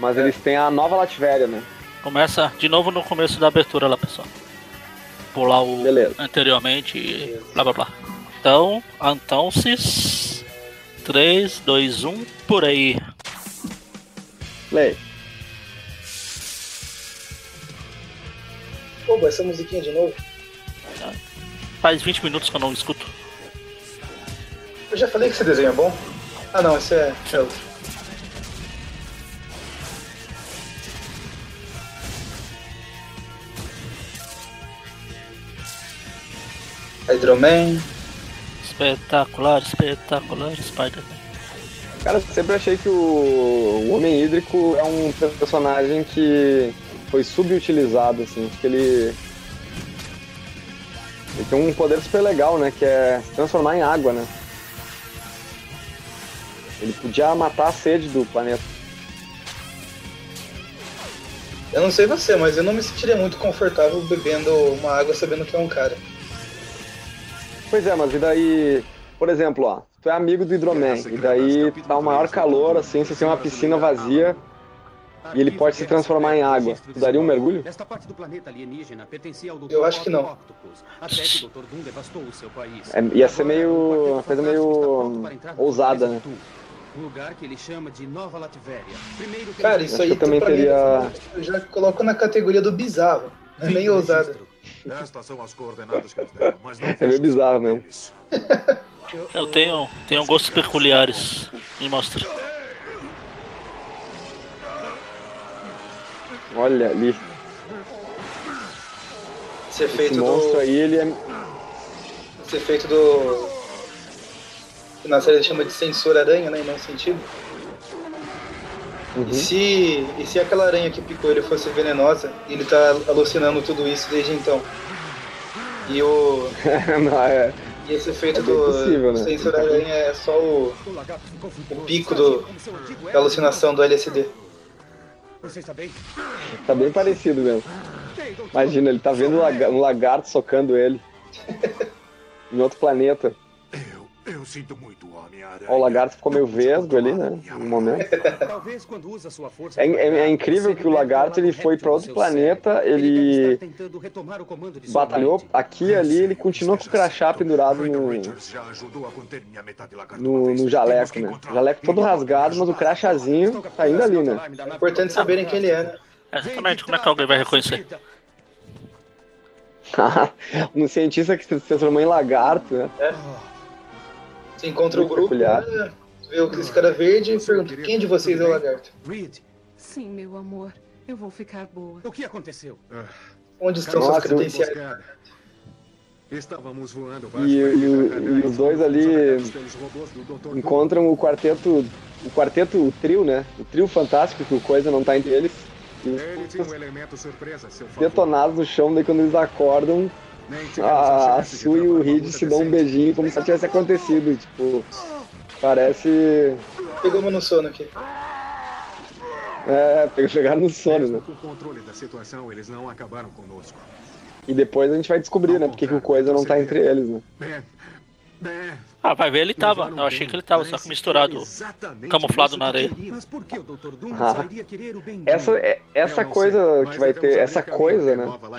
Mas eles têm a nova Latvéria, né? Começa de novo no começo da abertura lá, pessoal. Pular o Beleza. anteriormente e blá blá blá. Então, se 3, 2, 1, por aí. Play. Pô, essa musiquinha de novo. Faz 20 minutos que eu não escuto. Eu já falei que esse desenho é bom. Ah não, esse é, é outro. Hydroman. Espetacular, espetacular, Spider-Man. Cara, sempre achei que o, o Homem Hídrico é um personagem que foi subutilizado, assim, porque ele. Ele tem um poder super legal, né? Que é se transformar em água, né? Ele podia matar a sede do planeta. Eu não sei você, mas eu não me sentiria muito confortável bebendo uma água sabendo que é um cara. Pois é, mas e daí, por exemplo, ó, tu é amigo do Hidroman, e daí tá o maior calor, assim, você tem uma piscina vazia e ele pode se transformar em água. Tu daria um mergulho? Esta parte do planeta alienígena pertencia ao Dr. Eu acho que não. Octopus, até que o Dr. Doom devastou o seu país. É, ia ser meio. uma coisa meio. ousada, né? Lugar que ele chama de Nova Latvéria. Primeiro que Cara, isso aí eu também teria- eu já coloco na categoria do bizarro. É meio ousado. Estas são as coordenadas que mas não É meio bizarro mesmo. Eu tenho, tenho gostos peculiares. Me mostra. Olha ali. Esse Esse efeito monstro do. aí, ele é. Esse efeito do. que na série chama de censura aranha, né? Em não sentido. Uhum. E se, e se aquela aranha que picou ele fosse venenosa, ele tá alucinando tudo isso desde então. E o. Não, é. E esse efeito É do possível, né? censura aranha é só o, O pico do, da alucinação do LSD. Você está bem? Tá bem parecido mesmo. Imagina, ele tá vendo um laga- lagarto socando ele. em outro planeta. Eu sinto muito, Homem-Aranha. O lagarto ficou meio vesgo ali, né? No momento. Talvez quando usa sua força. É, é- é incrível que o lagarto ele foi pra outro planeta, ele tentando retomar o comando de sua batalhou aqui e ali, ele continua com o crachá pendurado no, no, no jaleco, né? O jaleco todo rasgado, mas o crachazinho tá ainda ali, né? É importante saberem quem ele é, né? Exatamente, como é que alguém vai reconhecer? um cientista que se transformou em lagarto, né? Você encontra o grupo, peculiar. né, vê o- esse cara verde e pergunta: quem de vocês é o lagarto? Reed, Sim, meu amor. Eu vou ficar boa. o que aconteceu? Onde estão suas credenciais? Estávamos voando E, e o- e os dois ali encontram o quarteto, o quarteto, o trio, né? O trio fantástico, que o Coisa não tá entre eles. E os Ele tinha um elemento surpresa seu favor. detonados no chão, daí quando eles acordam, a a, a chance de Su e o Reed se dão um beijinho como se tivesse acontecido. Tipo, parece. Pegamos no sono aqui. É, pegaram no sono, né? com controle da situação, eles não acabaram conosco. E depois a gente vai descobrir, né? Porque que o Coisa não tá entre eles, né? Ben, Ben, Ah, vai ver, ele tava. Eu achei que ele tava, só que misturado, camuflado na areia. Mas por que o Dr. Doom Ah. só iria querer o bem Essa, é- essa coisa que vai ter, essa coisa, né? Nova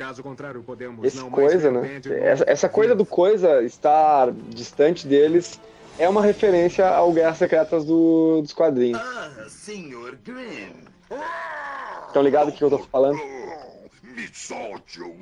Caso contrário, podemos Esse não coisa, mais né? Essa, essa coisa do coisa estar distante deles é uma referência ao Guerras Secretas do, dos quadrinhos. Ah, Sr. Grimm. Estão ligados o que eu tô falando? Me solte eu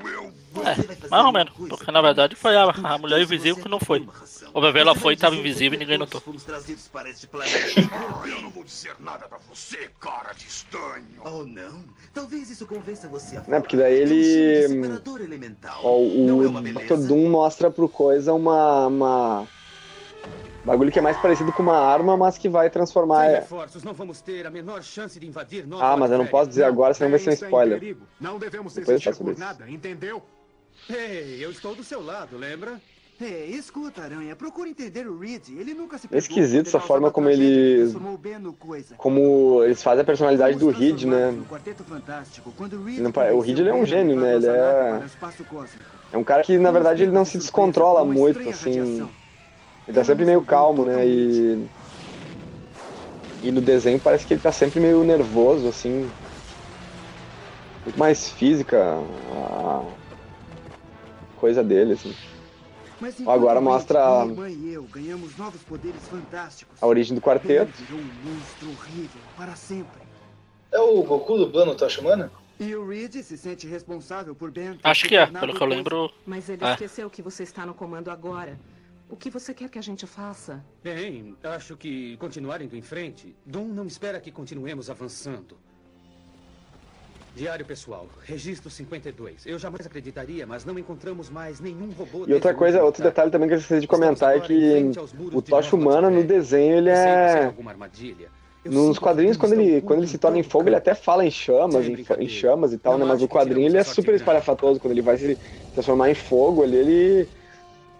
É, mais ou menos. Porque na verdade foi a, a mulher invisível que não foi. O bebê ela foi e tava invisível e ninguém notou. Fomos trazidos para este planeta. eu não vou dizer nada pra você, cara de estanho. Oh, não? Talvez isso convença você a Né? Porque daí ele. separador elemental. Ó, Não é o uma Dr. Doom mostra pro coisa uma. uma... Bagulho que é mais parecido com uma arma, mas que vai transformar. Sem é- reforços, não vamos ter a menor chance de invadir Nova Ah, mas eu não posso dizer agora, senão vai ser um em spoiler. Não devemos Depois eu faço por isso. nada, entendeu? Ei, eu estou do seu lado, lembra? Ei, escuta, Aranha, procura entender o Reed. Ele nunca se É esquisito essa forma como ele. Como eles fazem a personalidade do Reed, né? Não O Reed ele é um gênio, né? Ele é. É um cara que, na verdade, ele não se descontrola muito, assim. Ele tá sempre meio calmo, né? E. E no desenho parece que ele tá sempre meio nervoso, assim. Muito mais física a coisa dele, assim. Agora mostra a- Mãe e eu ganhamos novos poderes fantásticos. a origem do quarteto. Ben virou um monstro horrível para sempre. É o Goku dublando o Tocha Humana? E o Reed se sente responsável por Ben. Acho que é, pelo que eu lembro. Mas ele É. esqueceu que você está no comando agora. O que você quer que a gente faça? Bem, acho que continuar indo em frente. Dom não espera que continuemos avançando. Diário pessoal, registro 52. Eu jamais acreditaria, mas não encontramos mais nenhum robô. E outra coisa, outro detalhe também que eu esqueci de comentar é que o Tocha Humana no desenho ele é. Nos quadrinhos, quando ele, quando ele se torna em fogo, ele até fala em chamas, em, em chamas e tal, né? Mas no quadrinho ele é super espalhafatoso. Quando ele vai se transformar em fogo ali, ele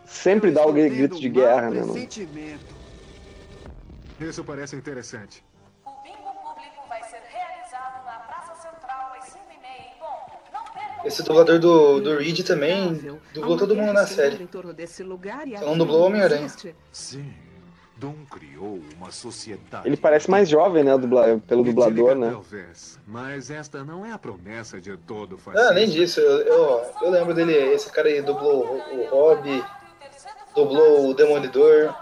sempre dá o grito de guerra, né? mano? Isso parece interessante. O bingo público vai ser realizado na Praça Central às 5 e meia em ponto. Não percam Esse dublador do, do Reed também dublou todo mundo na série. E aqui não dublou Homem-Aranha. Sim. Dom criou uma sociedade. Ele parece mais jovem, né? dubla- pelo dublador, né? Talvez, mas esta não é a promessa de todo Ah, fascista. além disso, eu, eu, eu lembro dele, esse cara aí dublou o, o Rob, dublou o Demolidor,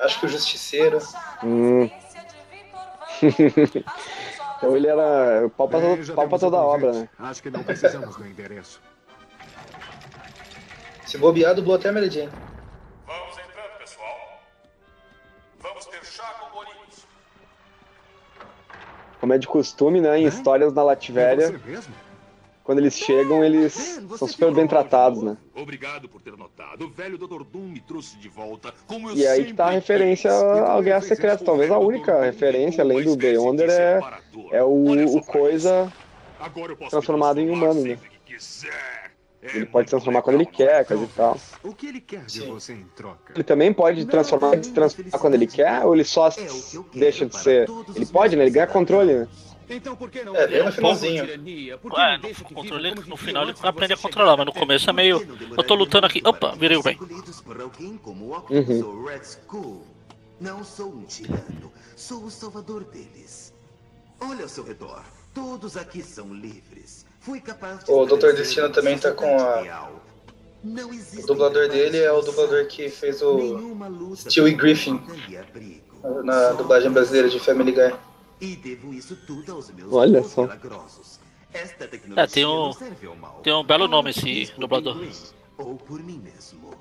acho que o Justiceiro. Hum. então ele era pau pra, Bem, pau pra toda a obra, né? Acho que não precisamos do endereço. Se bobear, dublou até a Mary Jane. Vamos entrando, pessoal. Vamos ter chá com bolinhos. Como é de costume, né? Em histórias na Lativéria, Você mesmo? Quando eles chegam, eles são super bem tratados, né? Obrigado por ter notado. O velho Dr. Doom me trouxe de volta. Como eu E aí que tá a referência ao Guerra Secreta. Talvez a única referência, além do Beyonder, é, é o, o Coisa Agora eu posso transformado em humano, né? É Ele pode se transformar quando ele quer, coisa e tal. O que ele quer de você em troca? Ele também pode transformar e se transformar quando ele quer, ou ele só deixa de ser. Ele pode, né? Ele ganha controle, né? Então por que não É, bem no finalzinho. Ué, não no controle, no final ele antes de vai aprender a controlar, chegar? mas no começo é meio. Eu tô lutando aqui. Opa, virei o bem. Uhum. Não sou um tirano, sou o salvador deles. Olha ao seu redor, todos aqui são livres. Fui capaz de O Dr. Destino também tá com a- O dublador dele é o dublador que fez o Stewie Griffin na dublagem brasileira de Family Guy. E devo isso tudo aos meus Olha só. milagrosos. Esta É, tecnologia tem um, não serve ao mal. tem um belo nome esse dublador. Ou por mim mesmo.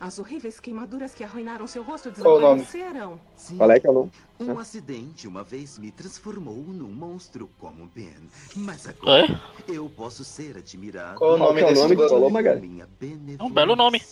As horríveis queimaduras que arruinaram seu rosto Qual o nome? desapareceram. Sim. Qual é que é o nome? Um acidente uma vez me transformou num monstro como Ben. Mas agora É? eu posso ser admirado. Qual o Qual nome que é o desse nome que dublador? falou, Magali? É um belo nome.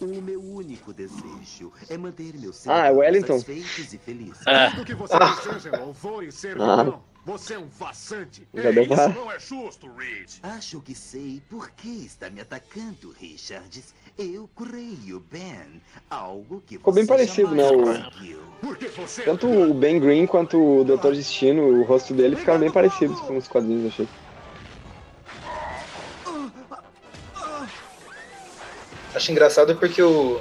O meu único desejo é manter meus Ah, é Wellington. satisfeitos e felizes. É. Tudo que você deseja é louvor e servidão. Você é um farsante. Já deu pra... Não é justo, Reed. Acho que sei por que está me atacando, Richards. Eu creio, Ben. Algo que Ficou bem parecido, né, o- Tanto o Ben Green quanto o Dr. Destino, o rosto dele ficaram bem parecidos com os quadrinhos, achei. Acho engraçado porque o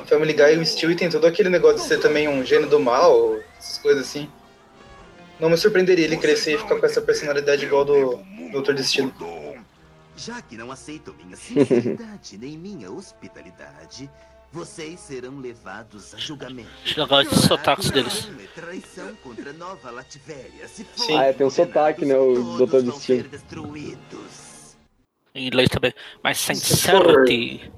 o Family Guy e o Stewie tem todo aquele negócio de ser também um gênio do mal, essas coisas assim. Não me surpreenderia ele crescer e ficar com essa personalidade igual do Dr. Destino. Já que não aceitam minha sinceridade nem minha hospitalidade, vocês serão levados a julgamento. Esse negócio de sotaques deles. É traição contra Nova Lativéria. Se for Sim. Ah, é, tem um sotaque, né, o vão Destino. Em inglês também. Mas sincerity.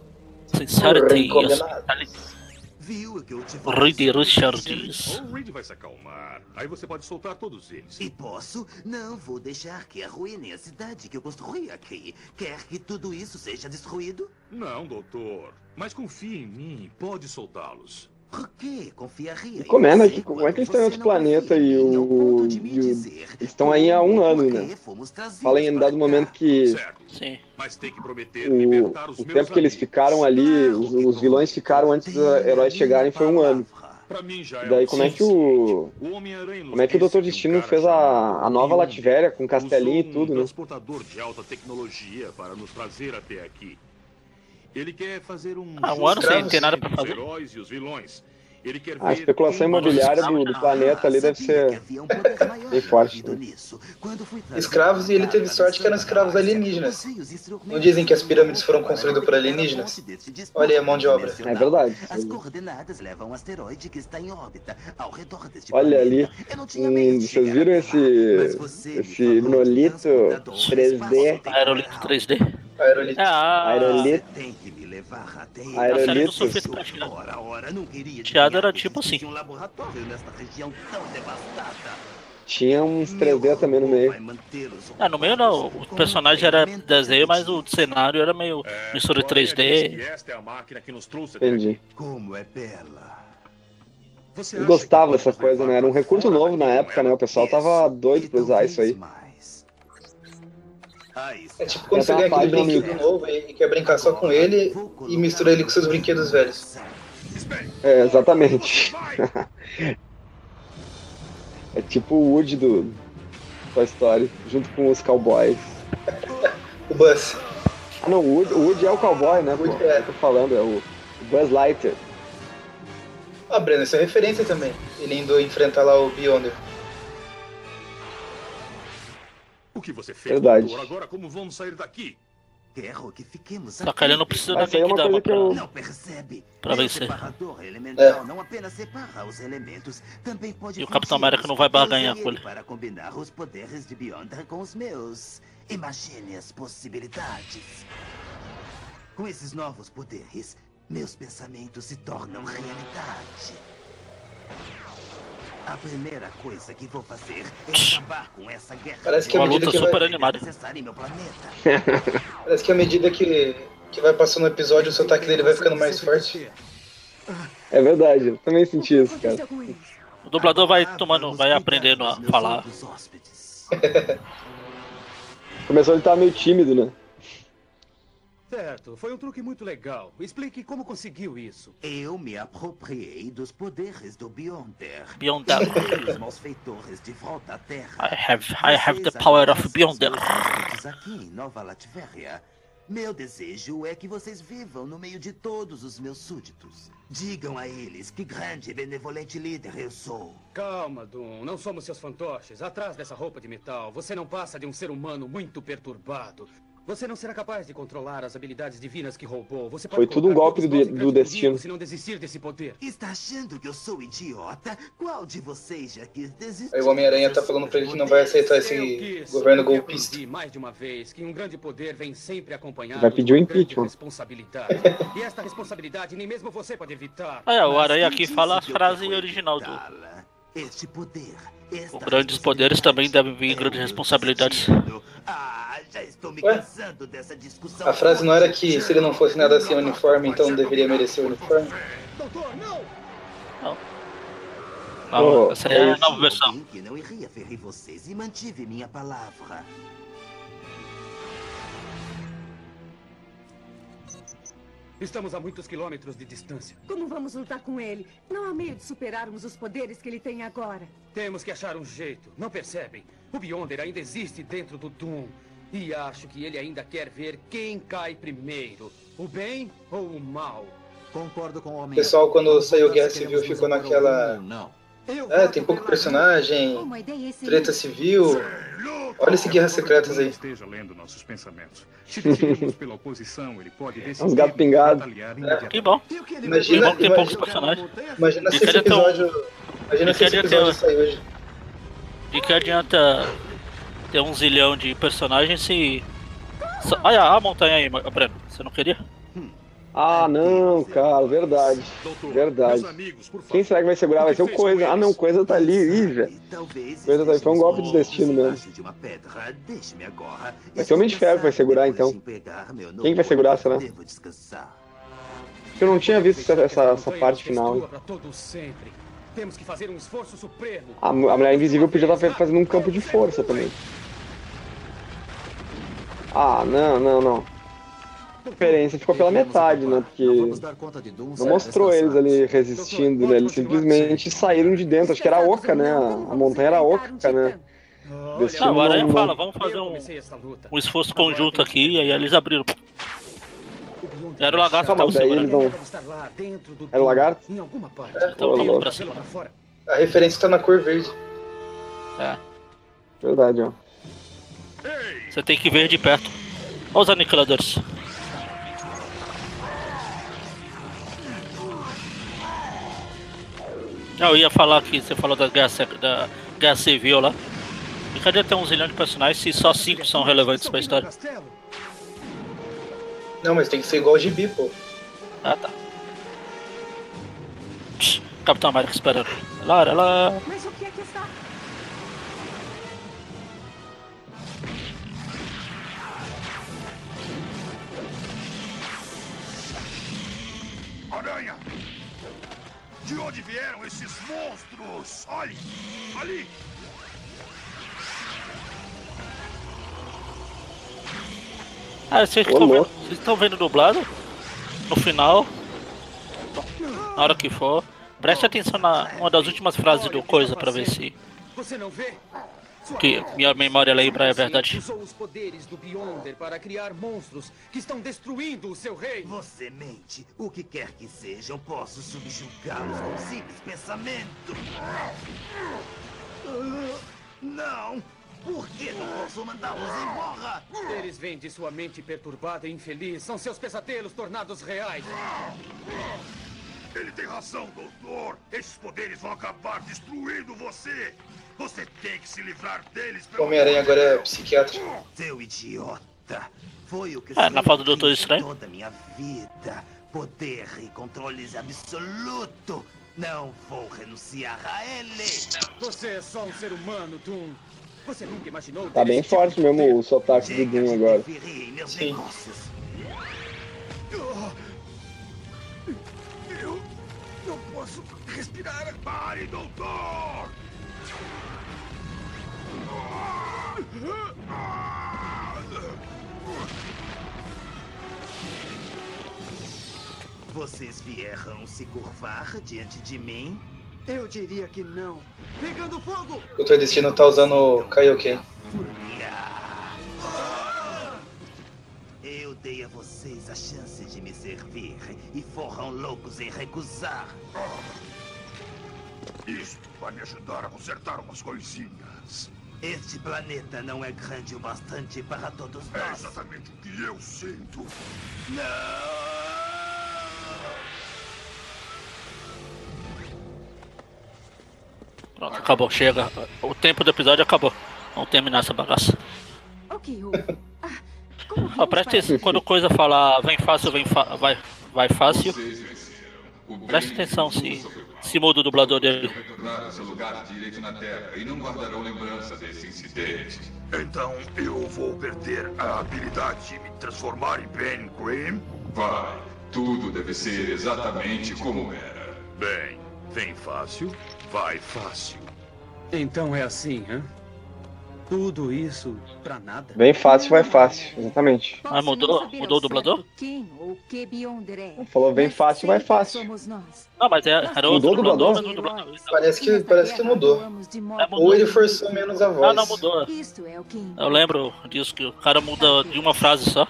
Sincerity. Condenados. Viu o que eu te Reed? Richards. O Reed vai se acalmar. Aí você pode soltar todos eles. E posso? Não vou deixar que arruinem a cidade que eu construí aqui. Quer que tudo isso seja destruído? Não, doutor. Mas confie em mim. Pode soltá-los. E como é, né? Como é que eles estão em outro planeta e o. e o- estão aí há um ano, né? Fala em dado momento que Certo. Sim. O, o tempo que eles ficaram ali, os, os vilões ficaram antes dos heróis chegarem foi um ano. Já E é daí como é que o. Como é que o um Destino fez a, a nova Lativéria com castelinho e tudo, né? transportador de alta tecnologia para nos trazer até aqui. Ele quer fazer um Ah, um ano sem ter nada pra os fazer. heróis e os vilões. Ele quer A especulação imobiliária do, do planeta ali deve ser bem forte. trazido Escravos e ele teve para sorte que eram escravos alienígenas. Não dizem que as pirâmides foram para construídas por alienígenas? Olha aí a mão de obra. É verdade. As coordenadas levam um asteroide que está em órbita ao redor deste Olha ali. Hum, vocês viram esse, esse monolito transportador, 3D? espaço Aerolito 3D. Aerolito. É a. Aerolito Tem que me levar até ele. A série do Aerolitos. surfista prateado. Ora, ora, não queria era tipo assim. um laboratório nesta região tão devastada. Tinha uns 3D também no meio. Ah, no meio não, o personagem era desenho, mas o cenário era meio mistura 3D. Esta é a máquina que nos trouxe Entendi. Como é bela. Você gostava dessa coisa, né? Era um recurso novo na época, né? O pessoal tava doido pra usar isso aí. É tipo quando Tem você ganha aquele brinquedo novo e quer brincar só com ele e mistura ele com seus brinquedos velhos. É, exatamente. é tipo o Woody do Toy Story, junto com os cowboys. O Buzz. Ah não, o Woody, o Woody é o cowboy, né? Pô, Woody é. eu tô falando, é o o Buzz Lighter. Ah, Breno, isso é referência também. Ele indo enfrentar lá o Beyonder. O que você fez, Verdade. doutor? Agora como vamos sair daqui? Quero que fiquemos que ele não precisa Mas da isso aí é uma Genkidama coisa que eu- pra, Não percebe? pra vencer. separador elemental É. não apenas separa os elementos, também pode E o Capitão. América não vai barganhar com ele ele. Para combinar os poderes de Beyonder com os meus. Imagine as possibilidades. Com esses novos poderes, meus pensamentos se tornam realidade. A primeira coisa que vou fazer é acabar com essa guerra. Parece que Uma medida luta que super vai, animada. parece que à medida que, que vai passando o episódio, o sotaque dele vai ficando mais forte. É verdade, eu também senti isso, cara. O dublador vai tomando, vai aprendendo a falar. Começou ele estar meio tímido, né? Certo, foi um truque muito legal. Explique como conseguiu isso. Eu me apropriei dos poderes do Beyonder. Beyonder. Os malfeitores de volta à Terra. I have, I have the power of Beyonder. Aqui em Nova Latvéria. Meu desejo é que vocês vivam no meio de todos os meus súditos. Digam a eles que grande e benevolente líder eu sou. Calma, Doom. Não somos seus fantoches. Atrás dessa roupa de metal, você não passa de um ser humano muito perturbado. Você não será capaz de controlar as habilidades divinas que roubou. Você pode Foi tudo um golpe do- do destino. Se não desistir desse poder. Está achando que eu sou idiota? Qual de vocês já quis desistir? Aí o Homem-Aranha tá falando pra ele que não vai aceitar esse governo golpista. mais de uma vez que um grande poder vem sempre acompanhado Vai pedir o de uma grande impeachment. responsabilidade. e esta responsabilidade nem mesmo você pode evitar. Ah, é, o Aranha aqui fala a frase original do. Este poder. Com grandes poderes também devem vir é grandes responsabilidades. Ah, já estou me Ué? cansando dessa discussão. A frase não era que se ele não fosse nada sem uniforme, então não deveria merecer o uniforme? Não, Oh, essa é a é nova versão. Que não iria ferir vocês e mantive minha palavra. Estamos a muitos quilômetros de distância. Como vamos lutar com ele? Não há meio de superarmos os poderes que ele tem agora. Temos que achar um jeito. Não percebem? O Beyonder ainda existe dentro do Doom. E acho que ele ainda quer ver quem cai primeiro. O bem ou o mal? Concordo com o homem. pessoal, quando saiu Guerra se Civil, ficou naquela. Não. É, tem pouco personagem, treta civil. Olha esse Guerras Secretas aí. Esteja lendo nossos pensamentos. Se pela oposição, ele pode decidir. Uns gatos pingados. retaliar Que bom. Imagina, Que bom que tem poucos personagens. imagina se esse um- episódio. Imagina se que esse episódio sair hoje. De que adianta ter um zilhão de personagens se. Olha a montanha aí, Breno. Você não queria? Ah, não, cara, verdade. Doutor, Verdade. amigos. Quem será que vai segurar? Vai ser o Coisa. Ah, não, Coisa tá ali, ih, velho. Talvez Coisa tá- foi um golpe do destino mesmo. debaixo de uma pedra. Deixe-me agora. Vai ser o Homem de Ferro que vai segurar, então. Quem vai segurar, será? Eu não tinha visto essa, essa, essa parte final. Para todo sempre. Temos que fazer um esforço supremo. A, a Mulher Invisível podia estar fazendo um campo de força também. Ah, não, não, não. A diferença ficou pela metade, né? Porque Não não mostrou eles ali resistindo, né? Eles simplesmente saíram de dentro. Acho que era Oca, né? A, montanha era Oca, né? Destino Não, o Aranha não- fala, vamos fazer um, um esforço conjunto aqui, e aí eles abriram. Era o lagarto que Calma, segurando. eles do Era o lagarto? Em alguma parte. Indo louco. pra cima. A referência tá na cor verde. É. Verdade, ó. Você tem que ver de perto. Olha os aniquiladores. Eu ia falar que você falou da guerra, da guerra civil lá. E cadê ter um zilhão de personagens se só cinco são relevantes pra história? Não, mas tem que ser igual o gibi, pô. Ah, tá. Psh, Capitão América esperando. Lara, ela. Mas De onde vieram esses monstros? Olhe! Ali! Ah, vocês estão vendo, vocês estão vendo dublado? No final. Na hora que for. Preste atenção na uma das últimas frases do coisa pra ver se Você não vê? Que minha memória lembra é verdade. usou os poderes do Beyonder para criar monstros que estão destruindo o seu reino. Você mente. O que quer que seja, eu posso subjugá-los com simples pensamento. Não! Por que não posso mandá-los embora? Eles vêm de sua mente perturbada e infeliz. São seus pesadelos tornados reais. Ele tem razão, doutor. Esses poderes vão acabar destruindo você. Você tem que se livrar deles. Homem-Aranha agora é psiquiatra. Seu idiota! Foi o que Ah, na falta do Doutor Estranho. toda a minha vida. Poder e controle absoluto. Não vou renunciar a ele. Você é só um ser humano, Doom. Você nunca imaginou Tá bem tipo forte mesmo o sotaque do Doom agora. Sim. Eu não posso respirar. Pare, doutor! Vocês vieram se curvar diante de mim? Eu diria que não. Pegando fogo! O Dr. Destino tá usando o Kaioken. Eu dei a vocês a chance de me servir e foram loucos em recusar. Isto vai me ajudar a consertar umas coisinhas. Este planeta não é grande o bastante para todos É nós. exatamente o que eu sinto. Pronto, acabou, chega. O tempo do episódio acabou. Vamos terminar essa bagaça. O que houve? Ah, como presta atenção, quando coisa falar vem fácil, vem fa vai, vai fácil. Presta atenção se, se muda o dublador dele. Então eu vou perder a habilidade de me transformar em Ben Grimm? Vai. Tudo deve ser exatamente como era. Bem, vem fácil, vai fácil. Então é assim, hã? Tudo isso pra nada? Bem fácil, vai fácil, exatamente. Ah, mudou? Mudou o dublador? Quem ou que Beyonder é? Falou bem fácil, vai fácil. Somos nós. Não, mas é- era Mudou outro o dublador? mas não dublador. Parece que, parece que mudou. É, mudou. Ou ele forçou menos a voz. Ah, não, mudou. É Eu lembro disso que o cara muda de uma frase só.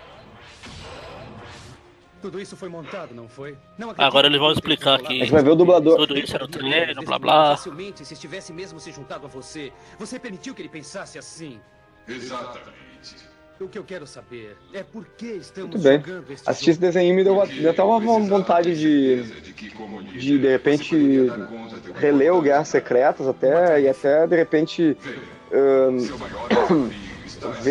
Tudo isso foi montado, não foi? Não Agora eles vão explicar que A gente vai ver o dublador. tudo isso era um treino, blá blá. Facilmente, se estivesse mesmo se juntado a você, você permitiu que ele pensasse assim. Exatamente. O que eu quero saber é por que estamos Muito bem. jogando este Assistir esse desenho me deu, deu até uma vontade de, de, de repente, reler o Guerras Secretas até, e até, de repente,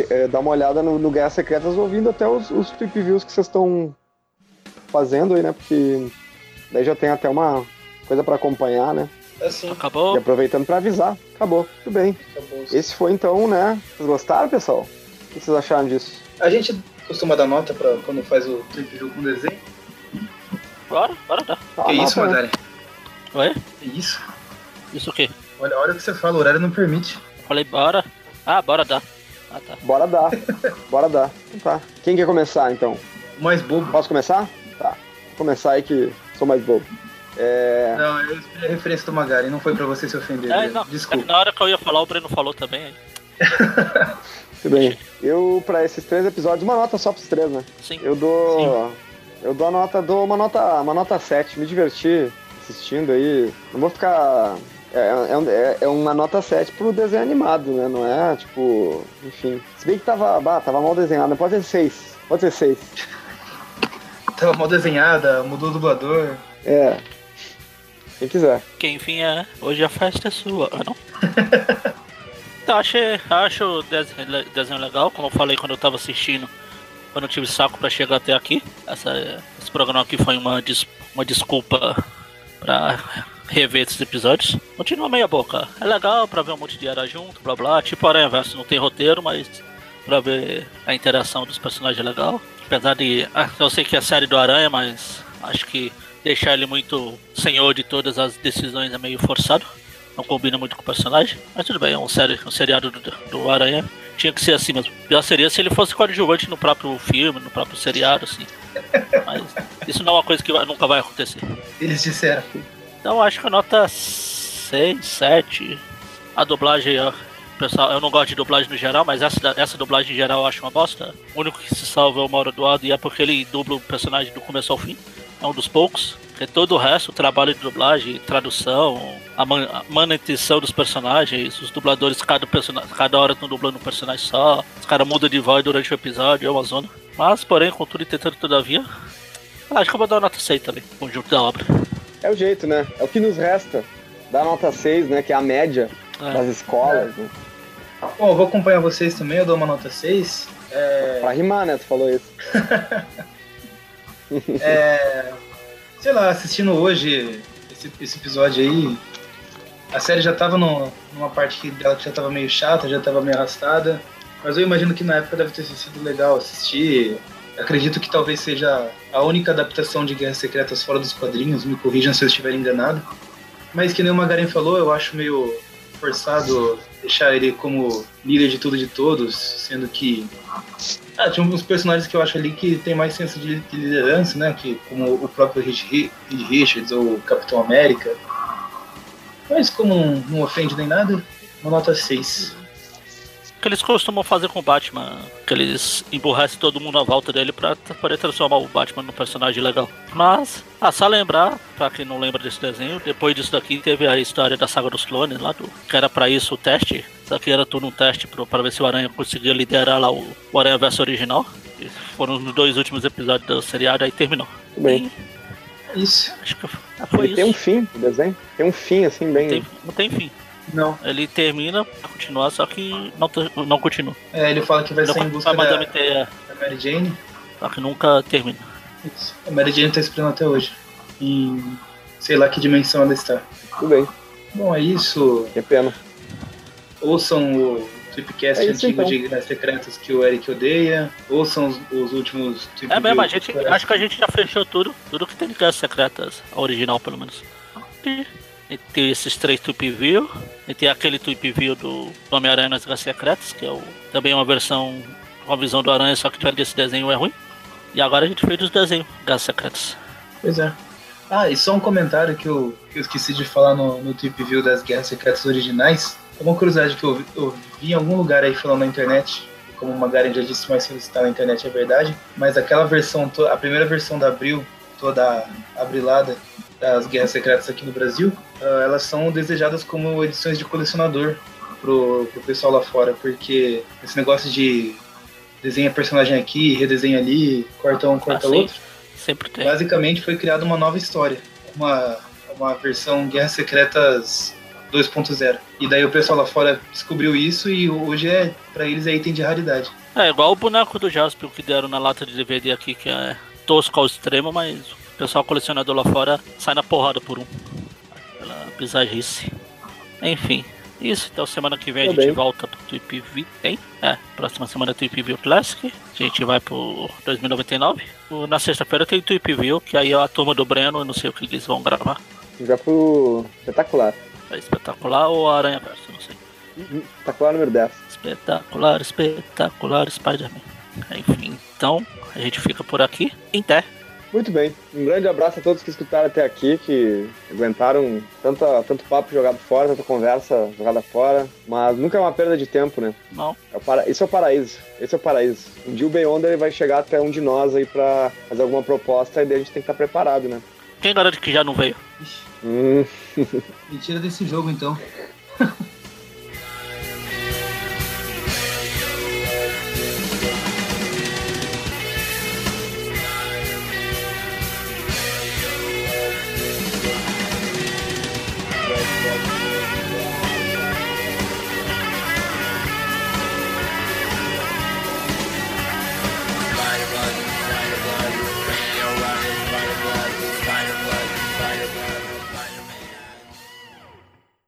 eh, dar uma olhada no, no Guerras Secretas ouvindo até os, os trip views que vocês estão fazendo aí, né? Porque daí já tem até uma coisa pra acompanhar, né? Assim, Acabou? E aproveitando pra avisar. Acabou, tudo bem. acabou. Esse foi então, né? Vocês gostaram, pessoal? O que vocês acharam disso? A gente costuma dar nota pra quando faz o trip view com desenho. Bora, bora dar. Ah, que isso, né? Madari? Oi? Que isso? Isso o quê? Olha, olha o que você fala, o horário não permite. Falei bora. Ah, bora dar. Ah, tá. Bora dar. Bora dar. Então tá. Quem quer começar, então? O mais bobo. Posso começar? Tá. Vou começar aí que sou mais bobo. É... Não, eu esperei a referência do Magari, não foi pra você se ofender. É, não, Desculpa. na hora que eu ia falar, o Breno falou também. aí. Tudo bem. Eu, pra esses três episódios, uma nota só pros três, né? Sim. Eu dou. Eu dou a nota, dou uma nota, uma nota 7. Me diverti assistindo aí. Não vou ficar. É, é, é- é uma nota 7 pro desenho animado, né? Não é tipo. Enfim. Se bem que tava, bah, tava mal desenhado, né? pode ser 6. Pode ser 6. Tava mal desenhada, mudou o dublador. É. Quem quiser. Quem vinha, hoje a festa é sua. Ah, não? então, achei, acho o desenho, desenho legal, como eu falei quando eu tava assistindo. eu não tive saco pra chegar até aqui. Essa, esse programa aqui foi uma, des, uma desculpa pra rever esses episódios. Continua meia boca. É legal pra ver um monte de era junto, blá blá. Tipo Aranha Verso, não tem roteiro, mas pra ver a interação dos personagens é legal. Apesar de. ah, eu sei que é a série do Aranha, mas acho que deixar ele muito senhor de todas as decisões é meio forçado. Não combina muito com o personagem. Mas tudo bem, é um, série, um seriado do, do Aranha. Tinha que ser assim mesmo. Pior seria se ele fosse coadjuvante no próprio filme, no próprio seriado, assim. Mas isso não é uma coisa que vai- nunca vai acontecer. Eles disseram. Então acho que a nota 6, 7. A dublagem, ó, pessoal, eu não gosto de dublagem no geral, mas essa, essa dublagem em geral eu acho uma bosta. O único que se salva é o Mauro Eduardo e é porque ele dubla o personagem do começo ao fim. É um dos poucos. Porque todo o resto, o trabalho de dublagem, tradução, a, man a manutenção dos personagens, os dubladores, cada, cada hora estão dublando um personagem só, os caras mudam de voz durante o episódio, é uma zona. Mas, porém, contudo e tentando todavia, acho que eu vou dar uma nota 6 também, conjunto da obra. É o jeito, né? É o que nos resta. Dá nota 6, né? Que é a média É. das escolas. Né? Bom, eu vou acompanhar vocês também, eu dou uma nota 6. É, Pra rimar, né? Tu falou isso. é, sei lá, assistindo hoje esse, esse episódio aí, a série já tava no- numa parte que dela que já tava meio chata, já tava meio arrastada. Mas eu imagino que na época deve ter sido legal assistir. Acredito que talvez seja a única adaptação de Guerras Secretas fora dos quadrinhos, me corrijam se eu estiver enganado. Mas que nem o Magaren falou, eu acho meio forçado deixar ele como líder de tudo e de todos, sendo que ah, tinha uns personagens que eu acho ali que tem mais senso de, de liderança, né? Que, como o próprio Reed Ri- Reed Richards ou Capitão América. Mas como não, não ofende nem nada, uma nota 6. Que eles costumam fazer com o Batman, que eles emburrecem todo mundo à volta dele pra poder transformar o Batman num personagem legal. Mas, ah, só lembrar, pra quem não lembra desse desenho, depois disso daqui teve a história da saga dos clones lá, do, que era pra isso o teste. Isso aqui era tudo um teste pro, pra ver se o Aranha conseguia liderar lá o, o Aranha Verso original. E foram os dois últimos episódios do seriado, aí terminou. Bem. Isso. Acho que foi Ele isso. tem um fim, o desenho. Tem um fim, assim, bem. Tem- não tem fim. Não. Ele termina pra continuar, só que não, não continua. É, ele fala que vai Não sair em busca da, Madame da Mary Jane. só que nunca termina. Isso. A Mary Jane tá esperando até hoje. Em sei lá que dimensão ela está. Tudo bem. Bom, é isso. Que pena. Ouçam o Tweepcast É isso, antigo então. de Guerras Secretas que o Eric odeia. Ouçam os, os últimos Tweep É mesmo, a gente, acho que a gente já fechou tudo, tudo que tem de Guerras Secretas, a original pelo menos. E, e tem esses três Tweep View, e tem aquele Tweep View do Homem-Aranha nas Guerras Secretas, que é o, também uma versão, uma visão do Aranha, só que diferente desse desenho é ruim. E agora a gente fez os desenhos Guerras Secretas. Pois é. Ah, e só um comentário que eu, que eu esqueci de falar no, no Tweep View das Guerras Secretas originais. É uma curiosidade que eu, vi- eu vi em algum lugar aí falando na internet. Como o Magaren já disse, mas se está na internet é verdade. Mas aquela versão, a primeira versão da Abril, toda abrilada das Guerras Secretas aqui no Brasil, ah, elas são desejadas como edições de colecionador pro, pro pessoal lá fora. Porque esse negócio de desenha personagem aqui, redesenha ali, corta um, corta Ah, outro. Sempre tem. Basicamente foi criada uma nova história, uma, uma versão Guerras Secretas 2.0. E daí o pessoal lá fora descobriu isso e hoje é para eles é item de raridade. É igual o boneco do Jasper que deram na lata de DVD aqui, que é tosco ao extremo, mas o pessoal colecionador lá fora sai na porrada por um. Pela bizarrice. Enfim, isso. Então semana que vem a Tá gente volta pro Tweep View. Tem? É, próxima semana é Tweep View Classic. A gente vai pro 2099. O- Na sexta-feira tem Tweep View, que aí é a turma do Breno, eu não sei o que eles vão gravar. Já pro espetacular. É espetacular ou Aranha Verso, não sei. Espetacular número 10. Espetacular, espetacular Spider-Man. Enfim, então a gente fica por aqui. Até. Muito bem. Um grande abraço a todos que escutaram até aqui, que aguentaram tanta, tanto papo jogado fora, tanta conversa jogada fora. Mas nunca é uma perda de tempo, né? Não. É o para... Esse é o paraíso. Esse é o paraíso. Um dia o Beyonder ele vai chegar até um de nós aí pra fazer alguma proposta e daí a gente tem que estar preparado, né? Quem garante que já não veio? Hum. Mentira desse jogo então.